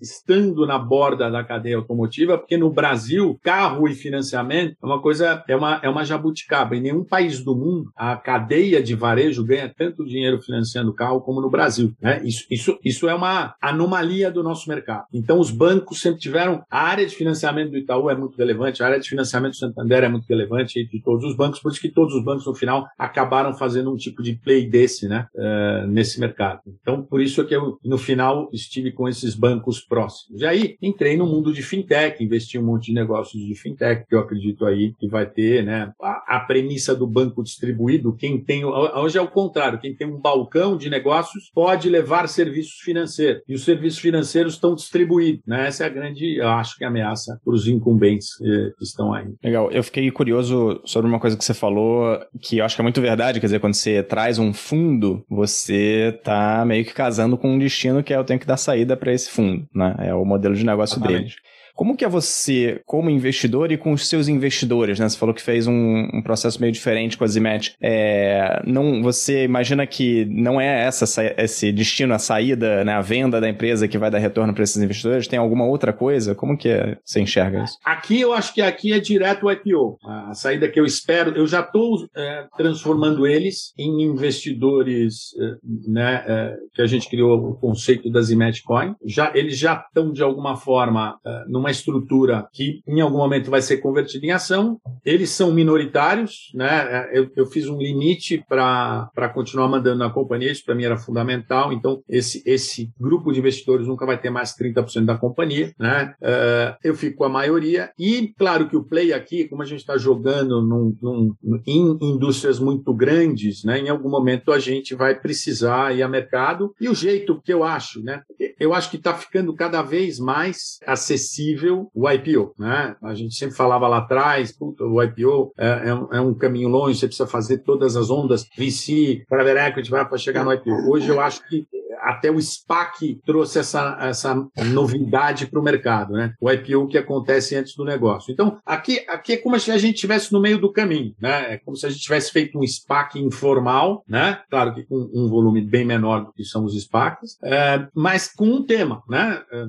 Speaker 3: estando na borda da cadeia automotiva, porque no Brasil carro e financiamento é uma coisa é uma é uma jabuticaba. Em nenhum país do mundo a cadeia de varejo ganha tanto dinheiro financiando carro como no Brasil, né? Isso isso isso é uma anomalia do nosso mercado. Então os bancos sempre tiveram a área de financiamento do Itaú é muito relevante, a área de financiamento do Santander é muito relevante de todos os bancos, por isso que todos os bancos no final acabaram fazendo um tipo de play desse, né, uh, nesse mercado. Então, por isso é que eu no final estive com esses bancos próximos. E aí entrei no mundo de fintech, investi um monte de negócios de fintech que eu acredito aí que vai ter, né, a, a premissa do banco distribuído, quem tem hoje é o contrário, quem tem um balcão de negócios pode levar serviços financeiros e os serviços financeiros estão distribuídos, né? Essa é a grande, eu acho que ameaça para os incumbentes eh, que estão aí.
Speaker 1: Legal. Eu fiquei curioso sobre uma coisa que você falou, que eu acho que é muito verdade. Quer dizer, quando você traz um fundo, você tá meio que casando com um destino que é eu tenho que dar saída para esse fundo, né? É o modelo de negócio Exatamente. deles. Como que é você, como investidor e com os seus investidores, né? Você falou que fez um, um processo meio diferente com a Zimet. É, não, você imagina que não é essa, esse destino, a saída, né, a venda da empresa que vai dar retorno para esses investidores? Tem alguma outra coisa? Como que é, você enxerga isso?
Speaker 3: Aqui eu acho que aqui é direto o IPO. A saída que eu espero, eu já estou é, transformando eles em investidores, é, né, é, que a gente criou o conceito da Zimet Coin. Já, eles já estão de alguma forma é, numa uma estrutura que em algum momento vai ser convertida em ação. Eles são minoritários, né? Eu, eu fiz um limite para continuar mandando na companhia, isso para mim era fundamental. Então, esse, esse grupo de investidores nunca vai ter mais 30% da companhia, né? Uh, eu fico com a maioria. E, claro que o play aqui, como a gente está jogando num, num, em indústrias muito grandes, né? Em algum momento a gente vai precisar ir a mercado. E o jeito que eu acho, né? Eu acho que está ficando cada vez mais acessível possível o IPO. Né? A gente sempre falava lá atrás, puta, o IPO é, é, um, é, um, caminho longe, você precisa fazer todas as ondas VC, private equity, para chegar no IPO. Hoje eu acho que até o SPAC trouxe essa, essa novidade para o mercado, né? O IPO que acontece antes do negócio. Então, aqui, aqui é como se a gente estivesse no meio do caminho, né? É como se a gente tivesse feito um SPAC informal, né? Claro que com um volume bem menor do que são os SPACs, é, mas com um tema, né? É,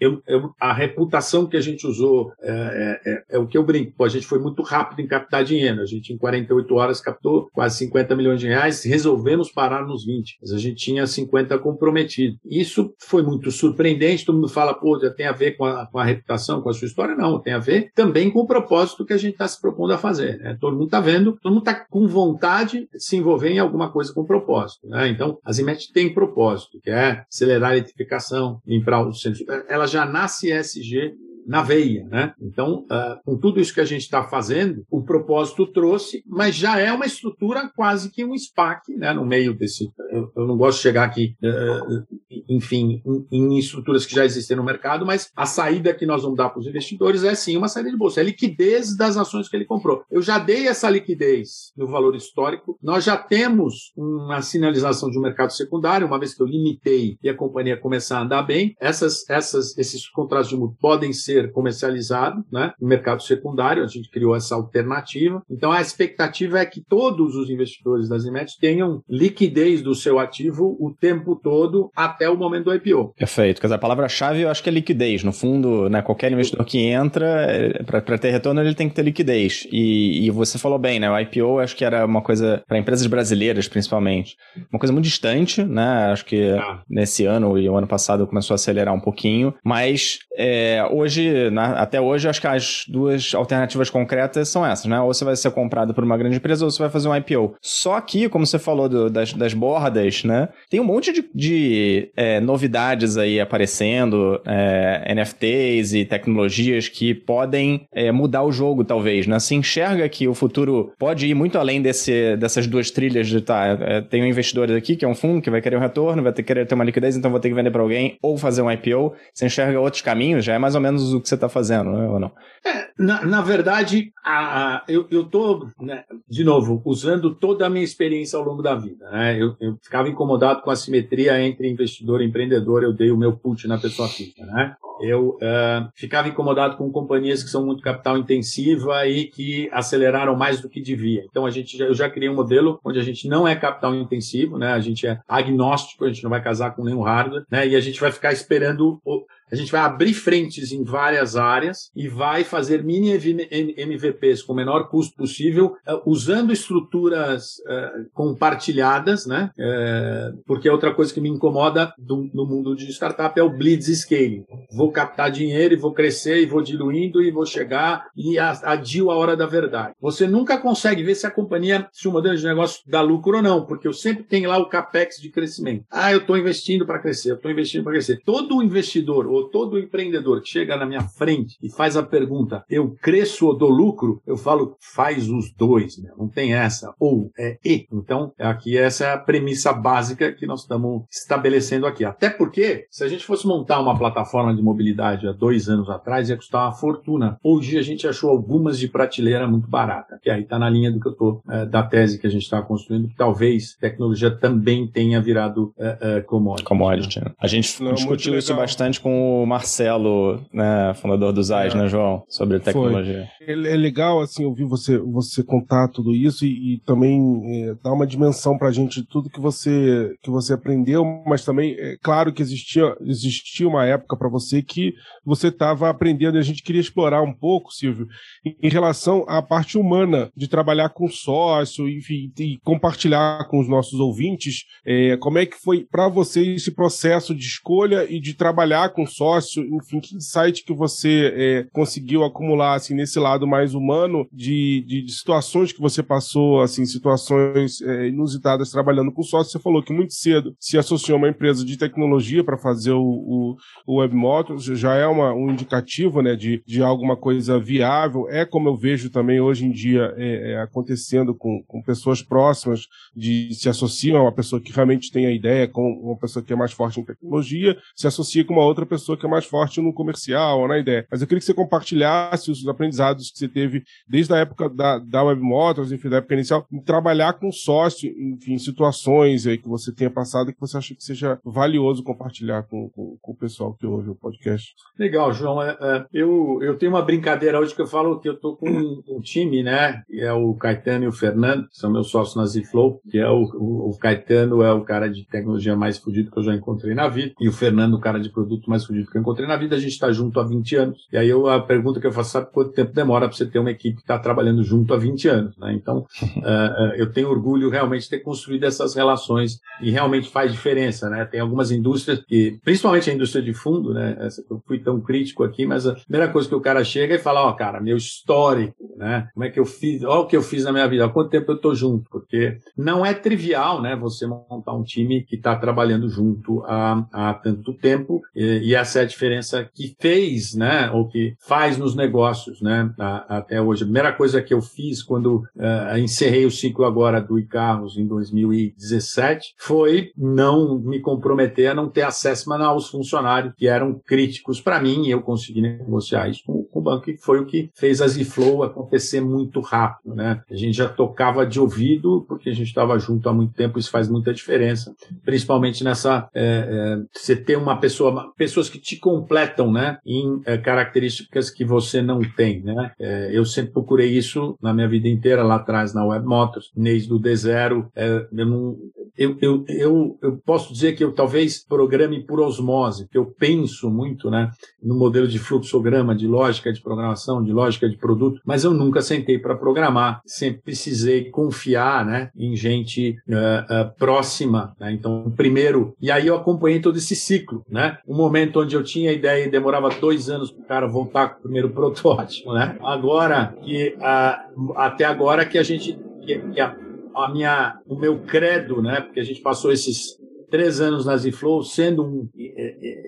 Speaker 3: eu, eu, a reputação que a gente usou é, é, é, é o que eu brinco. A gente foi muito rápido em captar dinheiro. A gente, em 48 horas, captou quase 50 milhões de reais. Resolvemos parar nos 20. Mas a gente tinha 50 com comprometido. Isso foi muito surpreendente, todo mundo fala, pô, já tem a ver com a, com a reputação, com a sua história. Não, tem a ver também com o propósito que a gente está se propondo a fazer. Né? Todo mundo está vendo, todo mundo está com vontade de se envolver em alguma coisa com propósito. Né? Então, a Zimet tem propósito, que é acelerar a eletrificação, limpar o centro. Ela já nasce ESG na veia, né? Então, uh, com tudo isso que a gente está fazendo, o propósito trouxe, mas já é uma estrutura quase que um SPAC, né? No meio desse, eu, eu não gosto de chegar aqui, uh, enfim, em, em, estruturas que já existem no mercado, mas a saída que nós vamos dar para os investidores é sim uma saída de bolsa, é liquidez das ações que ele comprou. Eu já dei essa liquidez no valor histórico, nós já temos uma sinalização de um mercado secundário, uma vez que eu limitei e a companhia começar a andar bem, essas, essas, esses contratos de multa podem ser ser comercializado né, no mercado secundário, a gente criou essa alternativa. Então a expectativa é que todos os investidores das IMET tenham liquidez do seu ativo o tempo todo até o momento do IPO.
Speaker 1: Perfeito. Quer dizer, a palavra-chave eu acho que é liquidez. No fundo, né, qualquer investidor que entra, é, para ter retorno, ele tem que ter liquidez. E, e você falou bem, né? O IPO acho que era uma coisa, para empresas brasileiras principalmente, uma coisa muito distante, né? Acho que ah. nesse ano e o ano passado começou a acelerar um pouquinho, mas é, hoje, né, até hoje, acho que as duas alternativas concretas são essas, né? Ou você vai ser comprado por uma grande empresa ou você vai fazer um IPO. Só que, como você falou do, das, das bordas, né? Tem um monte de, de é, novidades aí aparecendo, é, NFTs e tecnologias que podem é, mudar o jogo, talvez, né? Se enxerga que o futuro pode ir muito além desse, dessas duas trilhas de, tá, é, tem um investidor aqui, que é um fundo, que vai querer um retorno, vai ter, querer ter uma liquidez, então vou ter que vender para alguém ou fazer um IPO. Você enxerga outros caminhos, já é mais ou menos o que você está fazendo, né? ou não?
Speaker 3: É, na, na verdade, a, a, eu estou, né, de novo, usando toda a minha experiência ao longo da vida. Né? Eu, eu ficava incomodado com a simetria entre investidor e empreendedor, eu dei o meu put na pessoa física. Né? Eu uh, ficava incomodado com companhias que são muito capital intensiva e que aceleraram mais do que devia. Então a gente já, eu já criei um modelo onde a gente não é capital intensivo, né? A gente é agnóstico, a gente não vai casar com nenhum hardware, né? E a gente vai ficar esperando o, a gente vai abrir frentes em várias áreas e vai fazer mini MVPs com o menor custo possível, eh, usando estruturas uh, compartilhadas, né? Uh, porque outra coisa que me incomoda no mundo de startup é o blitz scaling. Vou captar dinheiro e vou crescer e vou diluindo e vou chegar e adio a hora da verdade. Você nunca consegue ver se a companhia, se o modelo de negócio dá lucro ou não, porque eu sempre tenho lá o capex de crescimento. Ah, eu estou investindo para crescer, eu estou investindo para crescer. Todo investidor ou todo empreendedor que chega na minha frente e faz a pergunta, eu cresço ou dou lucro, eu falo, faz os dois, né? não tem essa, ou é e. Então, aqui essa é a premissa básica que nós estamos estabelecendo aqui. Até porque, se a gente fosse montar uma plataforma de mobilidade há dois anos atrás, ia custar uma fortuna. Hoje a gente achou algumas de prateleira muito barata, que aí está na linha do que eu estou, é, da tese que a gente está construindo, que talvez tecnologia também tenha virado é, é, commodity.
Speaker 1: Commodity. Né? A gente Não, discutiu isso bastante com o Marcelo, né, fundador do ZAIS, é. né, João? Sobre tecnologia.
Speaker 2: É, é legal, assim, ouvir você, você contar tudo isso e, e também é, dar uma dimensão pra gente de tudo que você, que você aprendeu, mas também, é claro que existia, existia uma época para você que você estava aprendendo e a gente queria explorar um pouco, Silvio, em, em relação à parte humana de trabalhar com sócio, enfim, e compartilhar com os nossos ouvintes é, como é que foi para você esse processo de escolha e de trabalhar com sócio enfim, que insight que você é, conseguiu acumular, assim, nesse lado mais humano de, de, de situações que você passou, assim, situações é, inusitadas trabalhando com sócio. Você falou que muito cedo se associou a uma empresa de tecnologia para fazer o, o, o WebMotors, já é uma, um indicativo, né, de, de alguma coisa viável. É como eu vejo também hoje em dia é, é, acontecendo com, com pessoas próximas de se associam a uma pessoa que realmente tem a ideia com uma pessoa que é mais forte em tecnologia, se associa com uma outra pessoa que é mais forte no comercial ou na ideia. Mas eu queria que você compartilhasse os aprendizados que você teve desde a época da, da Web Motors, enfim, da época inicial, em trabalhar com sócio, enfim, situações aí que você tenha passado que você acha que seja valioso compartilhar com, com, com o pessoal que ouve o podcast.
Speaker 3: Legal, João. É, é, eu, eu tenho uma brincadeira hoje que eu falo que eu tô com um, um time, né? Que é o Caetano e o Fernando, que são meus sócios na Zflow, que é o, o, o Caetano é o cara de tecnologia mais fudido que eu já encontrei na vida, e o Fernando o cara de produto mais fudido que eu encontrei na vida, a gente está junto há 20 anos. E aí eu, a pergunta que eu faço, sabe quanto tempo demora para você ter uma equipe que está trabalhando junto há 20 anos? Né? Então, uh, eu tenho orgulho realmente de ter construído essas relações e realmente faz diferença. Né? Tem algumas indústrias que, principalmente a indústria de fundo, né? Essa, eu fui tão crítico aqui, mas a primeira coisa que o cara chega e fala, ó, oh, cara, meu histórico, né? Como é que eu fiz, olha o que eu fiz na minha vida, há quanto tempo eu estou junto, porque não é trivial, né? Você montar um time que está trabalhando junto há, há tanto tempo e, e essa é a diferença que fez, né, ou que faz nos negócios, né, a, até hoje. A primeira coisa que eu fiz quando uh, encerrei o ciclo agora do e-carros em 2017 foi não me comprometer a não ter acesso aos funcionários que eram críticos para mim e eu consegui negociar isso com, com o banco, e foi o que fez a Z-Flow acontecer muito rápido. Né? A gente já tocava de ouvido, porque a gente estava junto há muito tempo, isso faz muita diferença, principalmente nessa. É, é, você ter uma pessoa, pessoas que te completam né, em é, características que você não tem. Né? É, eu sempre procurei isso na minha vida inteira, lá atrás na Web Motors, desde o D0. É, eu, não, eu, eu, eu, eu posso dizer que eu talvez programe por osmose, que eu penso muito né, no modelo de fluxograma, de lógica de programação, de lógica de produto, mas eu nunca sentei para programar. Sempre precisei confiar né, em gente uh, uh, próxima. Né? Então, primeiro, e aí eu acompanhei todo esse ciclo. Né? Um momento onde eu tinha a ideia e demorava dois anos para o cara voltar com o primeiro protótipo. Né? Agora, que, uh, até agora que a gente que, que a, a, minha, o meu credo, né? Porque a gente passou esses três anos na Ziflow, sendo um,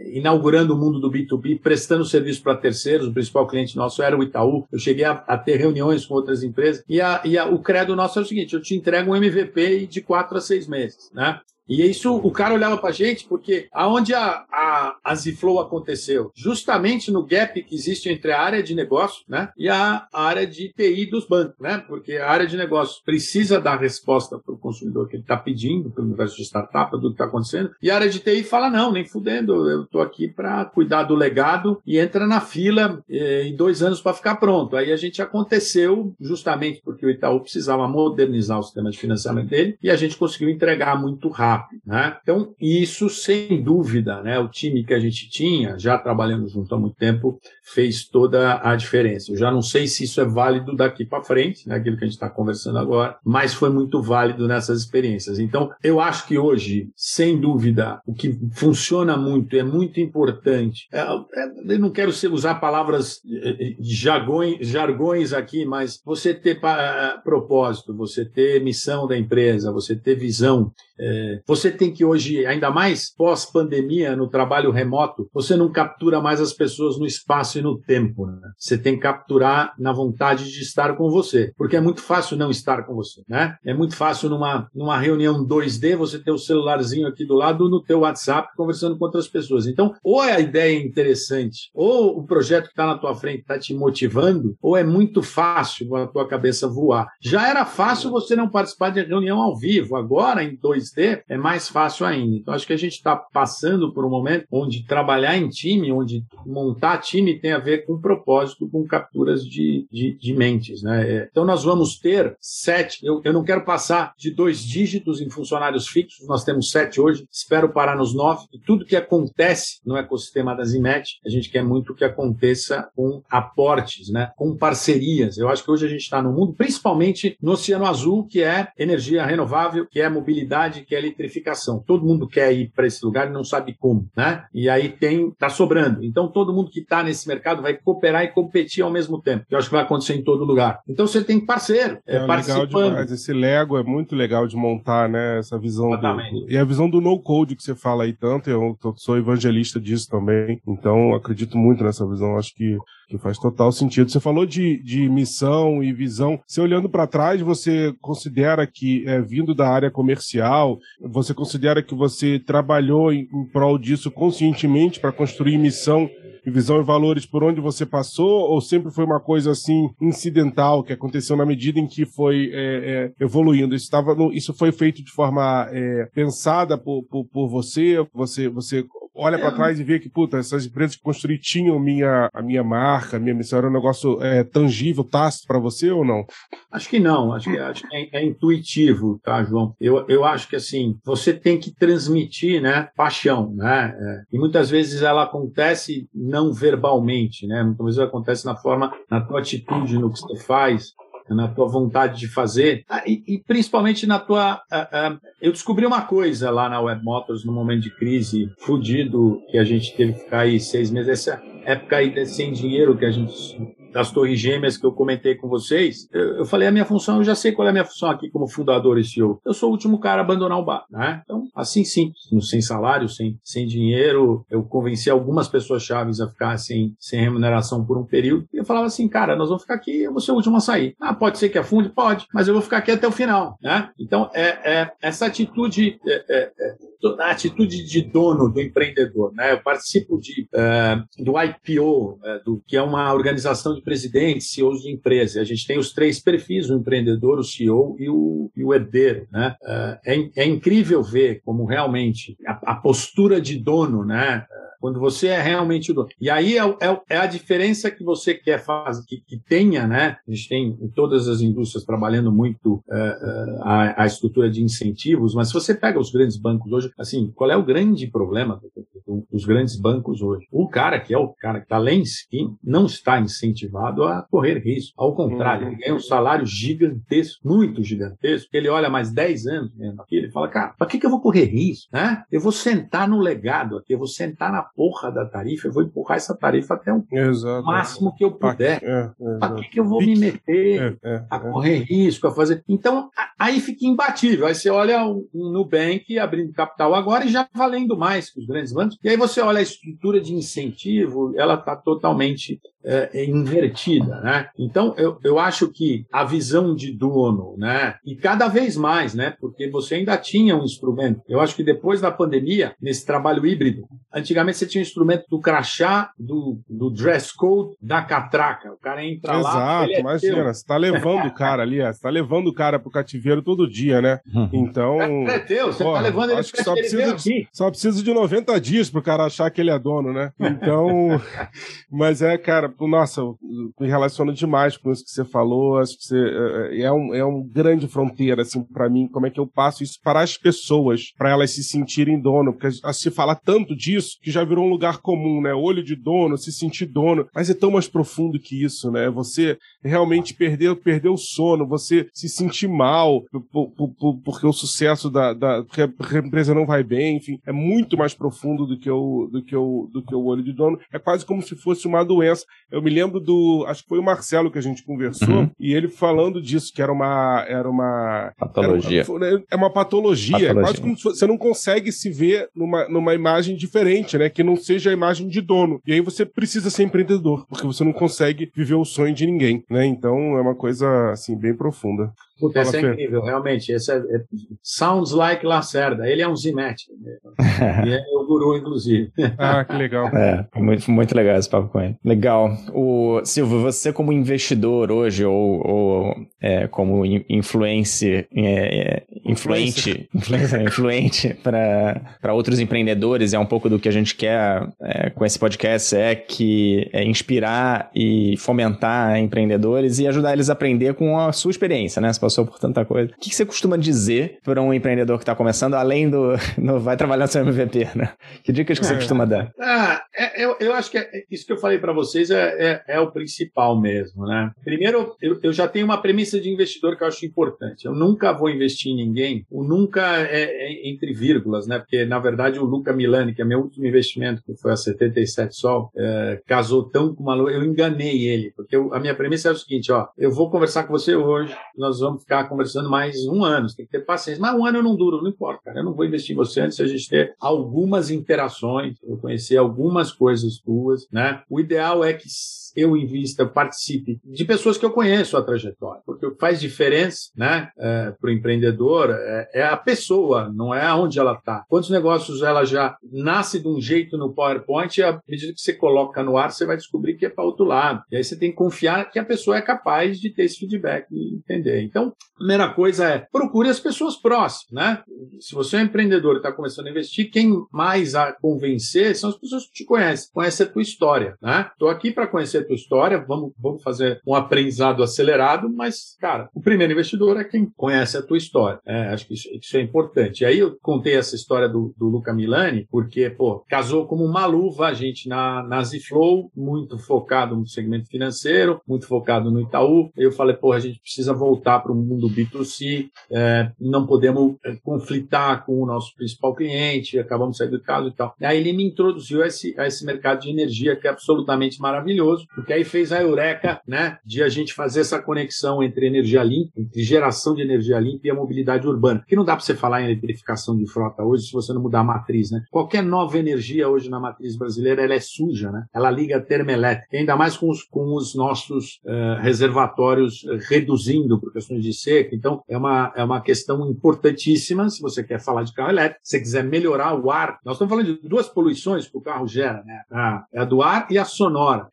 Speaker 3: inaugurando o mundo do B2B, prestando serviço para terceiros. O principal cliente nosso era o Itaú. Eu cheguei a, a ter reuniões com outras empresas e, a, e a, o credo nosso é o seguinte: eu te entrego um MVP de quatro a seis meses, né? E isso, o cara olhava para a gente, porque aonde a, a, a Ziflow aconteceu? Justamente no gap que existe entre a área de negócio né, e a, área de TI dos bancos, né? Porque a área de negócio precisa dar resposta para o consumidor que ele está pedindo, para o universo de startup, tudo que está acontecendo, e a área de TI fala, não, nem fudendo, eu estou aqui para cuidar do legado e entra na fila eh, em dois anos para ficar pronto. Aí a gente aconteceu justamente porque o Itaú precisava modernizar o sistema de financiamento dele e a gente conseguiu entregar muito rápido rápido. Né? Então, isso sem dúvida, né? o time que a gente tinha, já trabalhando junto há muito tempo, fez toda a diferença. Eu já não sei se isso é válido daqui para frente, né? aquilo que a gente está conversando agora, mas foi muito válido nessas experiências. Então, eu acho que hoje, sem dúvida, o que funciona muito, é muito importante. É, é, eu não quero usar palavras de jargões, jargões aqui, mas você ter propósito, você ter missão da empresa, você ter visão, é, você tem que hoje, ainda mais pós-pandemia, no trabalho remoto, você não captura mais as pessoas no espaço e no tempo. Né? Você tem que capturar na vontade de estar com você, porque é muito fácil não estar com você. Né? É muito fácil numa, numa reunião 2D você ter o celularzinho aqui do lado no teu WhatsApp conversando com outras pessoas. Então, ou é a ideia interessante, ou o projeto que está na tua frente está te motivando, ou é muito fácil a tua cabeça voar. Já era fácil você não participar de reunião ao vivo. Agora, em 2D, é mais fácil ainda. Então, acho que a gente está passando por um momento onde trabalhar em time, onde montar time tem a ver com propósito, com capturas de, de, de mentes. Né? É, então, nós vamos ter sete, eu, eu não quero passar de dois dígitos em funcionários fixos, nós temos sete hoje, espero parar nos nove, e tudo que acontece no ecossistema da Zimet, a gente quer muito que aconteça com aportes, né? com parcerias. Eu acho que hoje a gente está no mundo, principalmente no Oceano Azul, que é energia renovável, que é mobilidade, que é eletrificação. Todo mundo quer ir para esse lugar e não sabe como, né? E aí tem, tá sobrando. Então todo mundo que está nesse mercado vai cooperar e competir ao mesmo tempo. Eu acho que vai acontecer em todo lugar. Então você tem parceiro, é, é participando. Legal demais.
Speaker 2: Esse Lego é muito legal de montar, né? Essa visão do, e a visão do no code que você fala aí tanto. Eu sou evangelista disso também. Então acredito muito nessa visão. Acho que que faz total sentido. Você falou de, de missão e visão. Você olhando para trás, você considera que, é, vindo da área comercial, você considera que você trabalhou em, em prol disso conscientemente para construir missão e visão e valores por onde você passou, ou sempre foi uma coisa assim incidental que aconteceu na medida em que foi é, é, evoluindo? Isso, isso foi feito de forma é, pensada por, por, por, você? Você, você olha para trás e vê que, puta, essas empresas que construí tinham minha, a minha marca, a minha missão, era um negócio é, tangível, tácito para você ou não?
Speaker 3: Acho que não, acho que, acho que é, é, intuitivo, tá, João? Eu, eu acho que, assim, você tem que transmitir, né, paixão, né? É, e muitas vezes ela acontece não verbalmente, né? Muitas vezes acontece na forma, na tua atitude, no que você faz, na tua vontade de fazer ah, e, e principalmente na tua. Uh, uh, eu descobri uma coisa lá na Web Motors no momento de crise, fudido, que a gente teve que ficar aí seis meses, essa época aí sem dinheiro que a gente das Torres Gêmeas que eu comentei com vocês, eu, eu, falei a minha função, eu já sei qual é a minha função aqui como fundador e CEO. Eu sou o último cara a abandonar o bar, né? Então, assim sim, sem salário, sem, sem dinheiro, eu convenci algumas pessoas chaves a ficar sem, sem remuneração por um período. E eu falava assim, cara, nós vamos ficar aqui, eu vou ser o último a sair. Ah, pode ser que afunde? Pode, mas eu vou ficar aqui até o final, né? Então, é, é essa atitude é, é, é a atitude de dono do empreendedor. Né? Eu participo de, uh, do IPO, uh, do, que é uma organização de presidentes, CEOs de empresas. A gente tem os três perfis, o empreendedor, o CEO e o, e o herdeiro. Né? Uh, é, é incrível ver como realmente a, a postura de dono, né? Quando você é realmente o dono. E aí é, é, é a diferença que você quer fazer, que, que, tenha, né? A gente tem em todas as indústrias trabalhando muito uh, uh, a, a, estrutura de incentivos, mas se você pega os grandes bancos hoje, assim, qual é o grande problema dos grandes bancos hoje? O cara que é o cara que está lá em cima não está incentivado a correr risco. Ao contrário, uhum. ele ganha um salário gigantesco, muito gigantesco, ele olha mais 10 anos aqui, ele fala, cara, para que, que eu vou correr risco? Né? Eu vou sentar no legado aqui, eu vou sentar na porra da tarifa, eu vou empurrar essa tarifa até o
Speaker 2: Exato.
Speaker 3: máximo que eu puder. É, é, Para que, que eu vou me meter é, é, a é. correr risco, a fazer. Então, aí fica imbatível. Aí você olha o Nubank abrindo capital agora e já valendo mais que os grandes bancos. E aí você olha a estrutura de incentivo, ela está totalmente é, é, invertida, né? Então eu, eu acho que a visão de dono, né? E cada vez mais, né? Porque você ainda tinha um instrumento. Eu acho que depois da pandemia, nesse trabalho híbrido, antigamente você tinha um instrumento do crachá, do, do dress code, da catraca. O cara entra
Speaker 2: Exato,
Speaker 3: lá.
Speaker 2: Exato, é imagina, teu. você tá levando o cara ali, você tá levando o cara pro cativeiro todo dia, né? Então.
Speaker 3: É, é teu, você tá porra, tá levando ele
Speaker 2: acho que só precisa, de, só precisa de 90 dias pro cara achar que ele é dono, né? Então. mas é, cara, nossa, me relaciono demais com isso que você falou. Acho que você, é, é, um, é um grande fronteira, assim, para mim, como é que eu passo isso para as pessoas, para elas se sentirem dono, porque se fala tanto disso que já virou um lugar comum, né? Olho de dono, se sentir dono, mas é tão mais profundo que isso, né? Você realmente perder, perder o sono, você se sentir mal por, porque o sucesso da, da porque a empresa não vai bem, enfim, é muito mais profundo do que o, do que o, do que o olho de dono. É quase como se fosse uma doença. Eu me lembro do. Acho que foi o Marcelo que a gente conversou, uhum. e ele falando disso, que era uma. Era uma
Speaker 1: patologia.
Speaker 2: Era, é uma patologia. patologia. É quase como se você não consegue se ver numa, numa imagem diferente, né? Que não seja a imagem de dono. E aí você precisa ser empreendedor, porque você não consegue viver o sonho de ninguém, né? Então é uma coisa, assim, bem profunda.
Speaker 3: Puta, essa é incrível, realmente. Esse é, é, sounds like Lacerda. Ele é um Zimet. e guru, inclusive.
Speaker 2: ah, que legal.
Speaker 1: É, muito, muito legal esse papo com ele. Legal. O Silvio, você como investidor hoje, ou, ou é, como influencer, é, é influente, influente para outros empreendedores, é um pouco do que a gente quer é, com esse podcast, é que é inspirar e fomentar empreendedores e ajudar eles a aprender com a sua experiência, né? Você passou por tanta coisa. O que você costuma dizer para um empreendedor que está começando, além do no, vai trabalhar no seu MVP, né? Que dicas que você é. costuma dar?
Speaker 3: Ah, é, eu, eu acho que é, isso que eu falei para vocês é, é, é, o principal mesmo, né? Primeiro, eu, eu já tenho uma premissa de investidor que eu acho importante. Eu nunca vou investir em ninguém. O nunca é, é entre vírgulas, né? Porque, na verdade, o Luca Milani, que é meu último investimento, que foi a 77 Sol, é, casou tão com uma... Eu enganei ele, porque eu, a minha premissa é o seguinte, ó, eu vou conversar com você hoje, nós vamos ficar conversando mais um ano, você tem que ter paciência. Mas um ano eu não duro, não importa, cara. Eu não vou investir em você antes de a gente ter algumas interações, eu conhecer algumas coisas tuas, né? O ideal é que eu invista, participe de pessoas que eu conheço a trajetória, porque o que faz diferença, né, é, para o empreendedor é, é, a pessoa, não é onde ela está. Quantos negócios ela já nasce de um jeito no PowerPoint e à medida que você coloca no ar, você vai descobrir que é para outro lado. E aí você tem que confiar que a pessoa é capaz de ter esse feedback e entender. Então, a primeira coisa é procure as pessoas próximas, né? Se você é um empreendedor e está começando a investir, quem mais a convencer são as pessoas que te conhecem, conhecem a tua história, né? Estou aqui para conhecer tua história, vamos, vamos fazer um aprendizado acelerado, mas, cara, o primeiro investidor é quem conhece a tua história. É, acho que isso, isso, é importante. E aí eu contei essa história do, do Luca Milani, porque, pô, casou como uma luva, a gente na, na Ziflow, muito focado no segmento financeiro, muito focado no Itaú. Eu falei, pô, a gente precisa voltar para o mundo B2C, é, não podemos é, conflitar com o nosso principal cliente, acabamos saindo do caso e tal. Aí ele me introduziu a esse, a esse mercado de energia que é absolutamente maravilhoso porque aí fez a eureka, né, de a gente fazer essa conexão entre energia limpa, entre geração de energia limpa e a mobilidade urbana. Que não dá para você falar em eletrificação de frota hoje se você não mudar a matriz, né? Qualquer nova energia hoje na matriz brasileira, ela é suja, né? Ela liga termoelétrica, ainda mais com os, com os nossos uh, reservatórios reduzindo por questões de seca. Então, é uma, é uma questão importantíssima se você quer falar de carro elétrico, se você quiser melhorar o ar. Nós estamos falando de duas poluições que o carro gera, né? A, é a do ar e a sonora.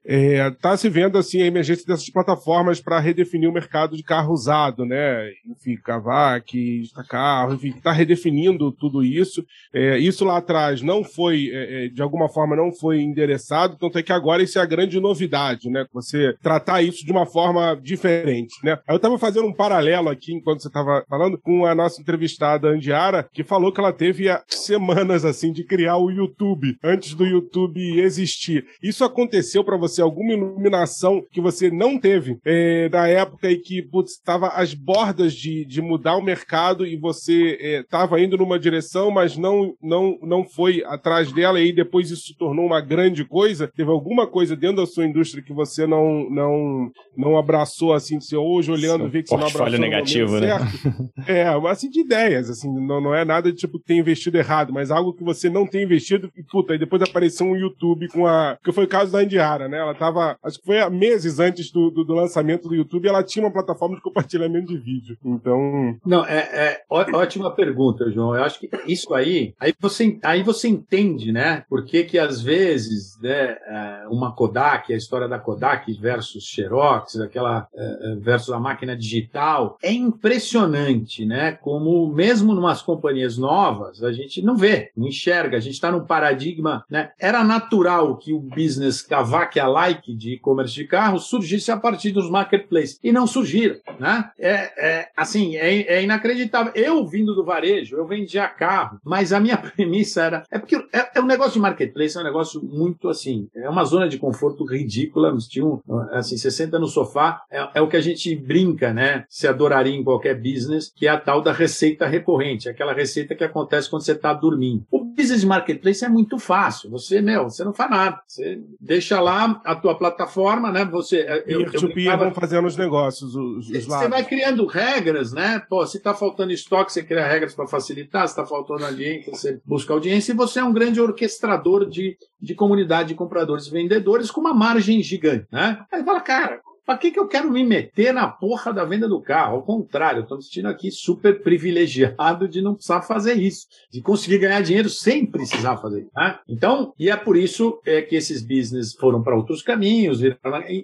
Speaker 2: Está se vendo assim a emergência dessas plataformas para redefinir o mercado de carro usado, né? Enfim, Kavak, carro, enfim, está redefinindo tudo isso. É, isso lá atrás não foi, é, é, de alguma forma, não foi endereçado, tanto é que agora isso é a grande novidade, né? Você tratar isso de uma forma diferente, né? Eu estava fazendo um paralelo aqui, enquanto você estava falando, com a nossa entrevistada Andiara, que falou que ela teve semanas, assim, de criar o YouTube, antes do YouTube existir. Isso aconteceu para você, alguma iluminação que você não teve é, na época e que estava às bordas de, de mudar o mercado e você estava é, indo numa direção, mas não, não, não foi atrás dela e aí depois isso se tornou uma grande coisa? Teve alguma coisa dentro da sua indústria que você não, não, não abraçou assim, você hoje olhando vê que você não abraçou
Speaker 1: negativo, né?
Speaker 2: é, assim de ideias, assim, não, não é nada de tipo ter investido errado, mas algo que você não tem investido e puta, aí depois apareceu um YouTube com a, que foi o caso da Indiara, né? Ela tava, acho que foi há meses antes do, do, do lançamento do YouTube, ela tinha uma plataforma de compartilhamento de vídeo. Então,
Speaker 3: não, é, é ótima pergunta, João. Eu acho que isso aí, aí você, aí você entende, né? Por que que às vezes, né, é, uma Kodak, a história da Kodak versus Xerox, aquela é, é, versus a máquina digital, é impressionante, né? Como mesmo numas companhias novas, a gente não vê, não enxerga, a gente está num paradigma, né? Era natural que o business Kavak alike de e-commerce de carros surgisse a partir dos marketplaces e não surgiram, né? É, é assim, é, é inacreditável. Eu vindo do varejo, eu vendia carro, mas a minha premissa era. É porque é, é um negócio de marketplace, é um negócio muito assim. É uma zona de conforto ridícula. Um, assim, você senta no sofá, é, é, o que a gente brinca, né? Se adoraria em qualquer business, que é a tal da receita recorrente, aquela receita que acontece quando você está dormindo. O business de marketplace é muito fácil. Você, meu, você não faz nada. Você deixa lá a tua plataforma, né? Você.
Speaker 2: Eu, eu, eu vão fazendo os negócios, os, os
Speaker 3: Você vai criando regras, né? Pô, se está faltando estoque, você cria regras para facilitar, se está faltando audiência, você busca audiência, e você é um grande orquestrador de, de comunidade de compradores e vendedores com uma margem gigante, né? Aí fala, cara, Pra que, que eu quero me meter na porra da venda do carro? Ao contrário, eu tô me sentindo aqui super privilegiado de não precisar fazer isso, de conseguir ganhar dinheiro sem precisar fazer isso. Né? Então, e é por isso é, que esses business foram para outros caminhos e,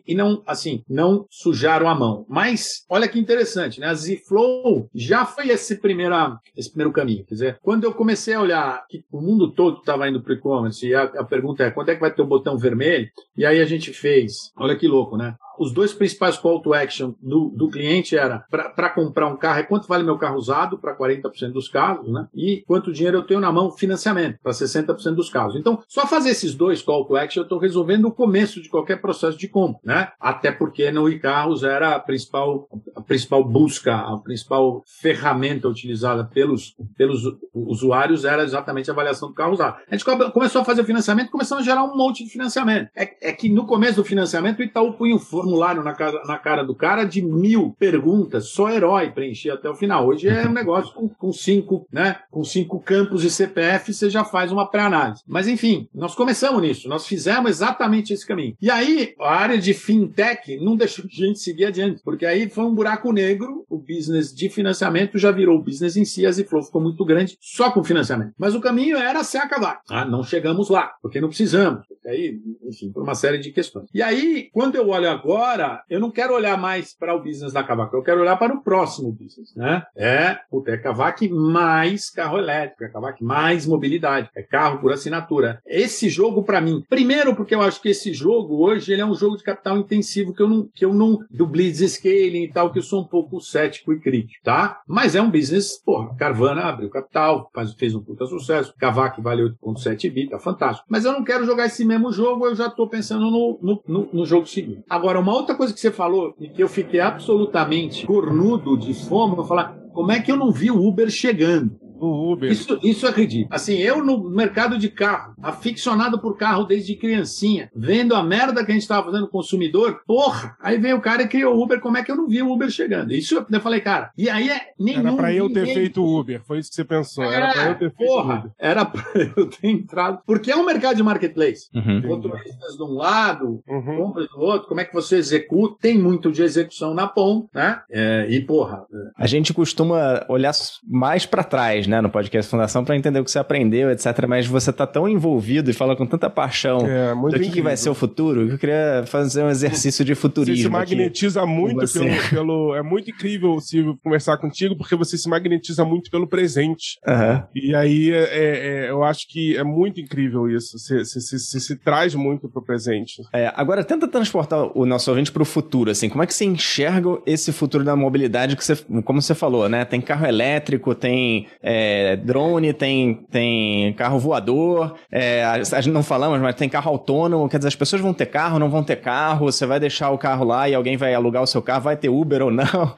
Speaker 3: e, não, assim, não sujaram a mão. Mas, olha que interessante, né? A Z-Flow já foi esse, primeira, esse primeiro caminho. Quer dizer, quando eu comecei a olhar que o mundo todo estava indo para o e-commerce, e a, a pergunta é, quando é que vai ter o botão vermelho? E aí a gente fez, olha que louco, né? os dois principais call to action do, do cliente era para comprar um carro é quanto vale meu carro usado para 40% dos casos, né? E quanto dinheiro eu tenho na mão financiamento para 60% dos casos. Então, só fazer esses dois call to action eu estou resolvendo o começo de qualquer processo de compra, né? Até porque no e-carros era a principal a principal busca, a principal ferramenta utilizada pelos pelos usuários era exatamente a avaliação do carro usado. A gente começou a fazer o financiamento, começou a gerar um monte de financiamento. É, é que no começo do financiamento o Itaú punha um formulário na, casa, na cara do cara de mil perguntas, só herói preencher até o final. Hoje é um negócio com, com cinco, né? Com cinco campos de CPF, você já faz uma pré-análise. Mas enfim, nós começamos nisso, nós fizemos exatamente esse caminho. E aí, a área de fintech não deixou a gente seguir adiante, porque aí foi um buraco negro, o business de financiamento já virou o business em si, a Ziflow ficou muito grande só com financiamento. Mas o caminho era se acabar. Ah, não chegamos lá, porque não precisamos. Aí, enfim, por uma série de questões. E aí, quando eu olho agora, agora eu não quero olhar mais para o business da Kavak, eu quero olhar para o próximo business, né? É, puta, é Kavak mais carro elétrico, é Kavak mais mobilidade, é carro por assinatura. Esse jogo para mim, primeiro porque eu acho que esse jogo hoje ele é um jogo de capital intensivo que eu não que eu não do blitz scaling e tal que eu sou um pouco cético e crítico, tá? Mas é um business, porra, Carvana abriu capital, faz, fez um puta sucesso, Kavak vale 8.7 bi, tá fantástico. Mas eu não quero jogar esse mesmo jogo, eu já tô pensando no, no, no, no jogo seguinte. Agora, uma outra coisa que você falou e que eu fiquei absolutamente cornudo de fome, eu falar, como é que eu não vi o Uber chegando?
Speaker 2: O Uber.
Speaker 3: Isso, isso é ridículo. Assim, eu no mercado de carro, aficionado por carro desde criancinha, vendo a merda que a gente estava fazendo consumidor, porra, aí veio o cara e criou o Uber, como é que eu não vi o Uber chegando? Isso eu falei, cara, e aí é nenhum...
Speaker 2: Era pra eu ter
Speaker 3: ninguém-
Speaker 2: feito o Uber, foi isso que você pensou. Era pra eu ter feito o
Speaker 3: porra,
Speaker 2: Uber.
Speaker 3: era pra eu ter entrado. Porque é um mercado de marketplace.
Speaker 1: Uhum.
Speaker 3: Motoristas de um lado,
Speaker 2: Uhum.
Speaker 3: compras do outro, como é que você executa? Tem muito de execução na POM, né? É, e, porra,
Speaker 1: A gente costuma olhar mais pra trás, né, no podcast Fundação, pra entender o que você aprendeu, etc. Mas você tá tão envolvido e fala com tanta paixão
Speaker 2: É, muito
Speaker 1: do que, que vai ser o futuro que eu queria fazer um exercício de
Speaker 2: Você
Speaker 1: futurismo.
Speaker 2: se
Speaker 1: aqui.
Speaker 2: magnetiza muito
Speaker 1: você.
Speaker 2: pelo, pelo. É muito incrível, Silvio, conversar contigo, porque você se magnetiza muito pelo presente.
Speaker 1: Aham.
Speaker 2: E aí é, é- é- eu acho que é muito incrível isso. Você, você- você- você se traz muito pro presente.
Speaker 1: É, agora, tenta transportar o nosso ouvinte para o futuro, assim, como é que você enxerga esse futuro da mobilidade que você, como você falou, né? Tem carro elétrico, tem é, drone, tem, tem carro voador, é, a gente não falamos, mas tem carro autônomo, quer dizer, as pessoas vão ter carro, não vão ter carro, você vai deixar o carro lá e alguém vai alugar o seu carro, vai ter Uber ou não.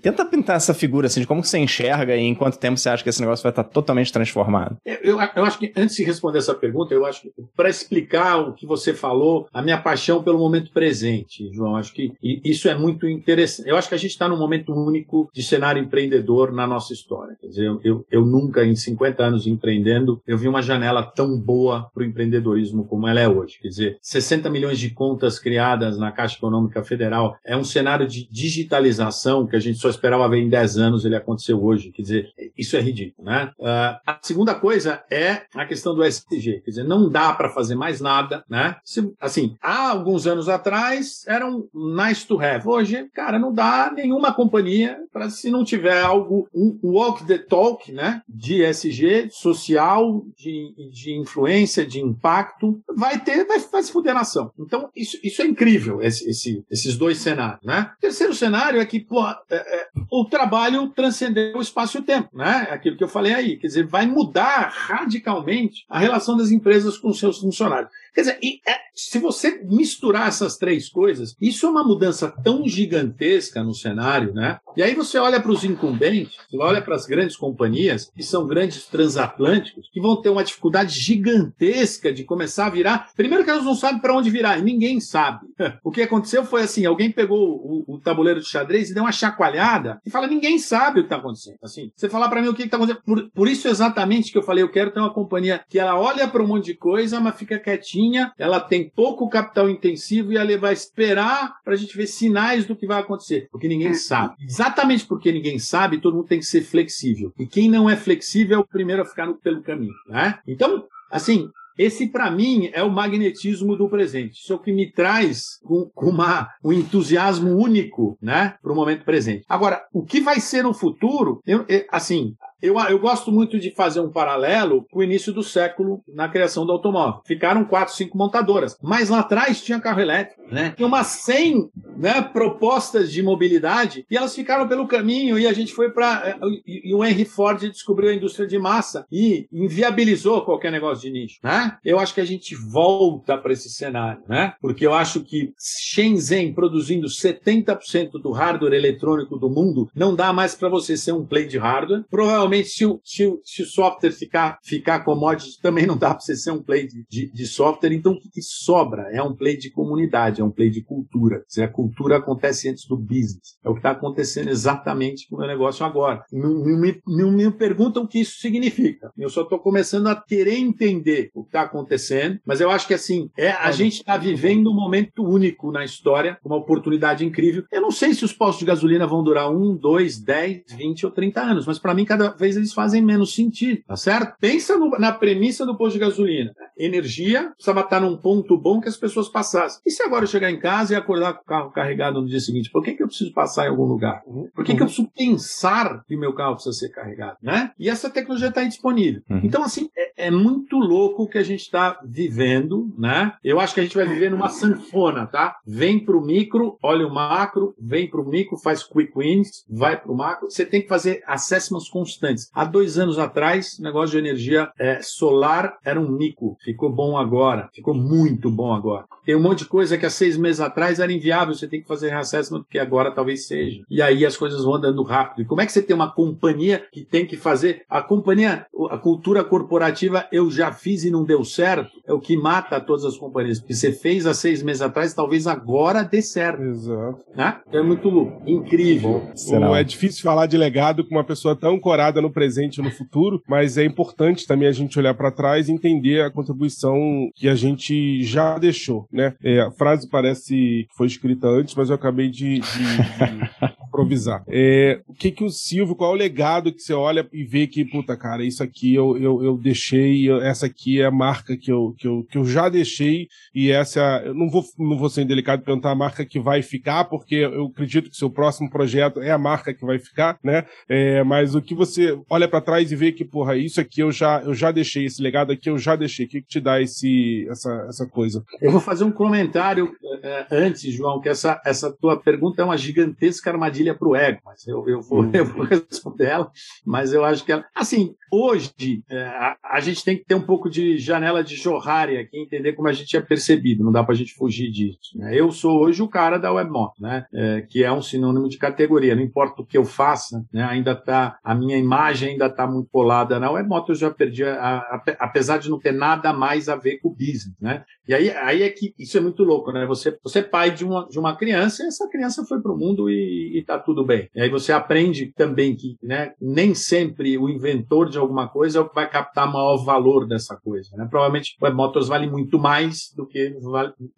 Speaker 1: Tenta pintar essa figura, assim, de como você enxerga e em quanto tempo você acha que esse negócio vai estar totalmente transformado.
Speaker 3: Eu, eu, acho que antes de responder essa pergunta, eu acho que para explicar o que você falou, a minha paixão pelo momento presente, João, acho que isso é muito interessante. Eu acho que a gente está num momento único de cenário empreendedor na nossa história. Quer dizer, eu, eu, eu nunca, em 50 anos empreendendo, eu vi uma janela tão boa para o empreendedorismo como ela é hoje. Quer dizer, 60 milhões de contas criadas na Caixa Econômica Federal é um cenário de digitalização que a gente só esperava ver em 10 anos, ele aconteceu hoje. Quer dizer, isso é ridículo, né? Ah, a segunda coisa é a questão do SG. Quer dizer, não dá para fazer mais nada, né? Se- assim, há alguns anos atrás era um nice to have. Hoje, cara, não dá nenhuma companhia para se não tiver algo, um walk the talk, né? De SG, social, de, de influência, de impacto, vai ter, vai, vai se fuder na ação. Então, isso, isso é incrível, esse, esse- esses dois cenários, né? O terceiro cenário é que, pô, é- o trabalho transcendeu o espaço e o tempo, né? É Aquilo que eu falei aí. Quer dizer, vai mudar radicalmente a relação das empresas com seus funcionários. Quer dizer, é, se você misturar essas três coisas, isso é uma mudança tão gigantesca no cenário, né? E aí você olha para os incumbentes, olha para as grandes companhias, que são grandes transatlânticos, que vão ter uma dificuldade gigantesca de começar a virar. Primeiro que elas não sabem para onde virar, e ninguém sabe. O que aconteceu foi assim: alguém pegou o, o tabuleiro de xadrez e deu uma chacoalhada e fala: ninguém sabe o que está acontecendo. Assim, você falar para mim o que está acontecendo. Por, por isso, exatamente que eu falei: eu quero ter uma companhia que ela olha para um monte de coisa, mas fica quietinha, ela tem pouco capital intensivo e ela vai esperar para a gente ver sinais do que vai acontecer, porque ninguém sabe. Exatamente porque ninguém sabe, todo mundo tem que ser flexível. E quem não é flexível é o primeiro a ficar no- pelo caminho. Né? Então, assim, esse, para mim, é o magnetismo do presente. Isso é o que me traz com, com uma, um entusiasmo único né, para o momento presente. Agora, o que vai ser no futuro, eu, eu- assim, eu, eu gosto muito de fazer um paralelo com o início do século na criação do automóvel. Ficaram quatro, cinco montadoras. Mas lá atrás tinha carro elétrico. Né? Tinha umas 100 né, propostas de mobilidade e elas ficaram pelo caminho e a gente foi para. E, e o Henry Ford descobriu a indústria de massa e inviabilizou qualquer negócio de nicho. Né? Eu acho que a gente volta para esse cenário, né? porque eu acho que Shenzhen produzindo 70% do hardware eletrônico do mundo não dá mais para você ser um play de hardware. Provavelmente, se o, se o, se o software ficar, ficar commodity, também não dá para você ser um play de, de, de software. Então, o que, que sobra? É um play de comunidade, é um play de cultura. Dizer, a cultura acontece antes do business. É o que está acontecendo exatamente com o meu negócio agora. Não, não me, não me perguntam o que isso significa. Eu só estou começando a querer entender o que está acontecendo, mas eu acho que assim, é, a gente está vivendo um momento único na história, uma oportunidade incrível. Eu não sei se os postos de gasolina vão durar um, dois, dez, vinte ou 30 anos, mas para mim cada vez eles fazem menos sentido, tá certo? Pensa no- na premissa do posto de gasolina. Energia precisava estar num ponto bom que as pessoas passassem. E se agora eu chegar em casa e acordar com o carro carregado no dia seguinte, por que, que eu preciso passar em algum lugar? Por que, que eu preciso pensar que meu carro precisa ser carregado? Né? E essa tecnologia está aí disponível.
Speaker 1: Uhum.
Speaker 3: Então, assim, é, é muito louco o que a gente está vivendo, né? Eu acho que a gente vai viver numa sanfona, tá? Vem pro micro, olha o macro, vem pro micro, faz quick wins, vai pro macro. Você tem que fazer assessments constantes. Há dois anos atrás, o negócio de energia é, solar era um mico. ficou bom agora, ficou muito bom agora. Tem um monte de coisa que há seis meses atrás era inviável, você tem que fazer reassessment, que agora talvez seja. E aí as coisas vão andando rápido. E como é que você tem uma companhia que tem que fazer? A companhia, a cultura corporativa, eu já fiz e não deu certo, é o que mata todas as companhias. Porque você fez há seis meses atrás, talvez agora dê certo.
Speaker 2: Exato.
Speaker 3: Né? Então é muito incrível.
Speaker 2: Bom, é difícil falar de legado com uma pessoa tão corada no presente e no futuro, mas é importante também a gente olhar para trás e entender a contribuição que a gente já deixou, né? É, a frase parece que foi escrita antes, mas eu acabei de, de, de improvisar. É, o que que o Silvio, qual é o legado que você olha e vê que, puta, cara, isso aqui eu, eu, eu deixei, eu, essa aqui é a marca que eu, que, eu, que eu já deixei e essa, eu não vou, não vou ser indelicado perguntar a marca que vai ficar, porque eu acredito que seu próximo projeto é a marca que vai ficar, né? É, mas o que você olha para trás e vê que, porra, isso aqui eu já, eu já deixei, esse legado aqui eu já deixei, o que, que te dá esse, essa, essa coisa?
Speaker 3: Eu vou fazer um comentário é, antes, João, que essa, essa tua pergunta é uma gigantesca armadilha para o ego, mas eu, eu, vou, eu vou responder ela, mas eu acho que ela. Assim, hoje é, a, a, gente tem que ter um pouco de janela de Johari aqui, entender como a gente é percebido, não dá para a gente fugir disso. Né? Eu sou hoje o cara da webmoto, né? É, que é um sinônimo de categoria, não importa o que eu faça, né? ainda tá, a minha imagem ainda está muito colada na webmoto, eu já perdi, a, a, apesar de não ter nada mais a ver com o business. Né? E aí, aí é que isso é muito louco, né? Você, você é pai de uma, de uma criança e essa criança foi para o mundo e está tudo bem. E aí você aprende também que né, nem sempre o inventor de alguma coisa é o que vai captar maior valor dessa coisa. Né? Provavelmente o Motors vale muito mais do que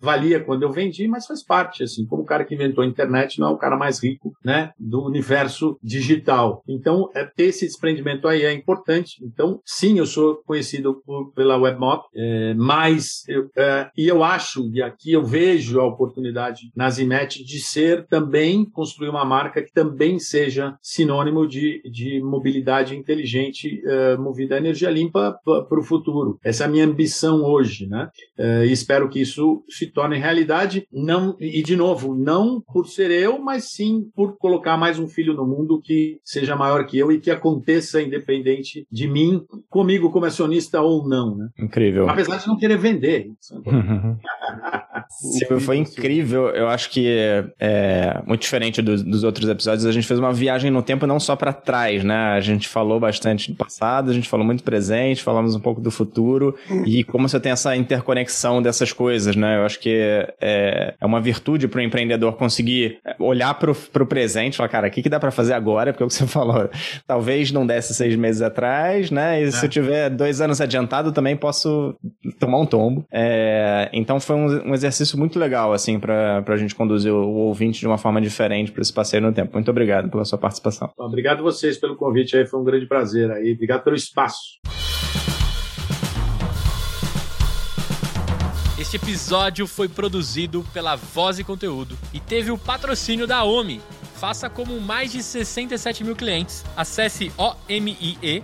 Speaker 3: valia quando eu vendi, mas faz parte. Assim, como o cara que inventou a internet não é o cara mais rico né, do universo digital. Então, é, ter esse desprendimento aí é importante. Então, sim, eu sou conhecido por, pela WebMoto, é, mas eu, é, e eu acho, e aqui eu vejo a oportunidade na Zimet de ser também, construir uma marca que também seja sinônimo de, de mobilidade inteligente uh, movida a energia limpa para o futuro. Essa é a minha ambição hoje, né? E espero que isso se torne realidade, não, e de novo, não por ser eu, mas sim por colocar mais um filho no mundo que seja maior que eu e que aconteça independente de mim, comigo como acionista ou não, né?
Speaker 1: Incrível.
Speaker 3: Apesar de não querer vender.
Speaker 1: Sim, foi incrível. Eu acho que é muito diferente dos, dos, outros episódios. A gente fez uma viagem no tempo não só para trás, né? A gente falou bastante do passado, a gente falou muito presente, falamos um pouco do futuro e como você tem essa interconexão dessas coisas, né? Eu acho que é, é uma virtude para o empreendedor conseguir olhar para o presente e falar, cara, o que, que dá para fazer agora? Porque é o que você falou, talvez não desse seis meses atrás, né? E é. se eu tiver dois anos adiantado, também posso tomar um tombo. É, então foi um, um, exercício muito legal, assim, para a gente conduzir o, o, ouvinte de uma forma diferente para esse passeio no tempo. Muito obrigado pela sua participação.
Speaker 3: Obrigado a vocês pelo convite aí, foi um grande prazer aí. Obrigado pelo espaço.
Speaker 8: Este episódio foi produzido pela Voz e Conteúdo e teve o patrocínio da OMI. Faça como mais de 67 mil clientes. Acesse OMIE,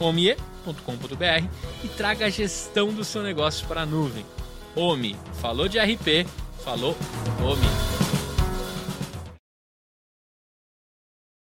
Speaker 8: omie.com.br e traga a gestão do seu negócio para a nuvem. OMI. Falou de RP, falou OMI.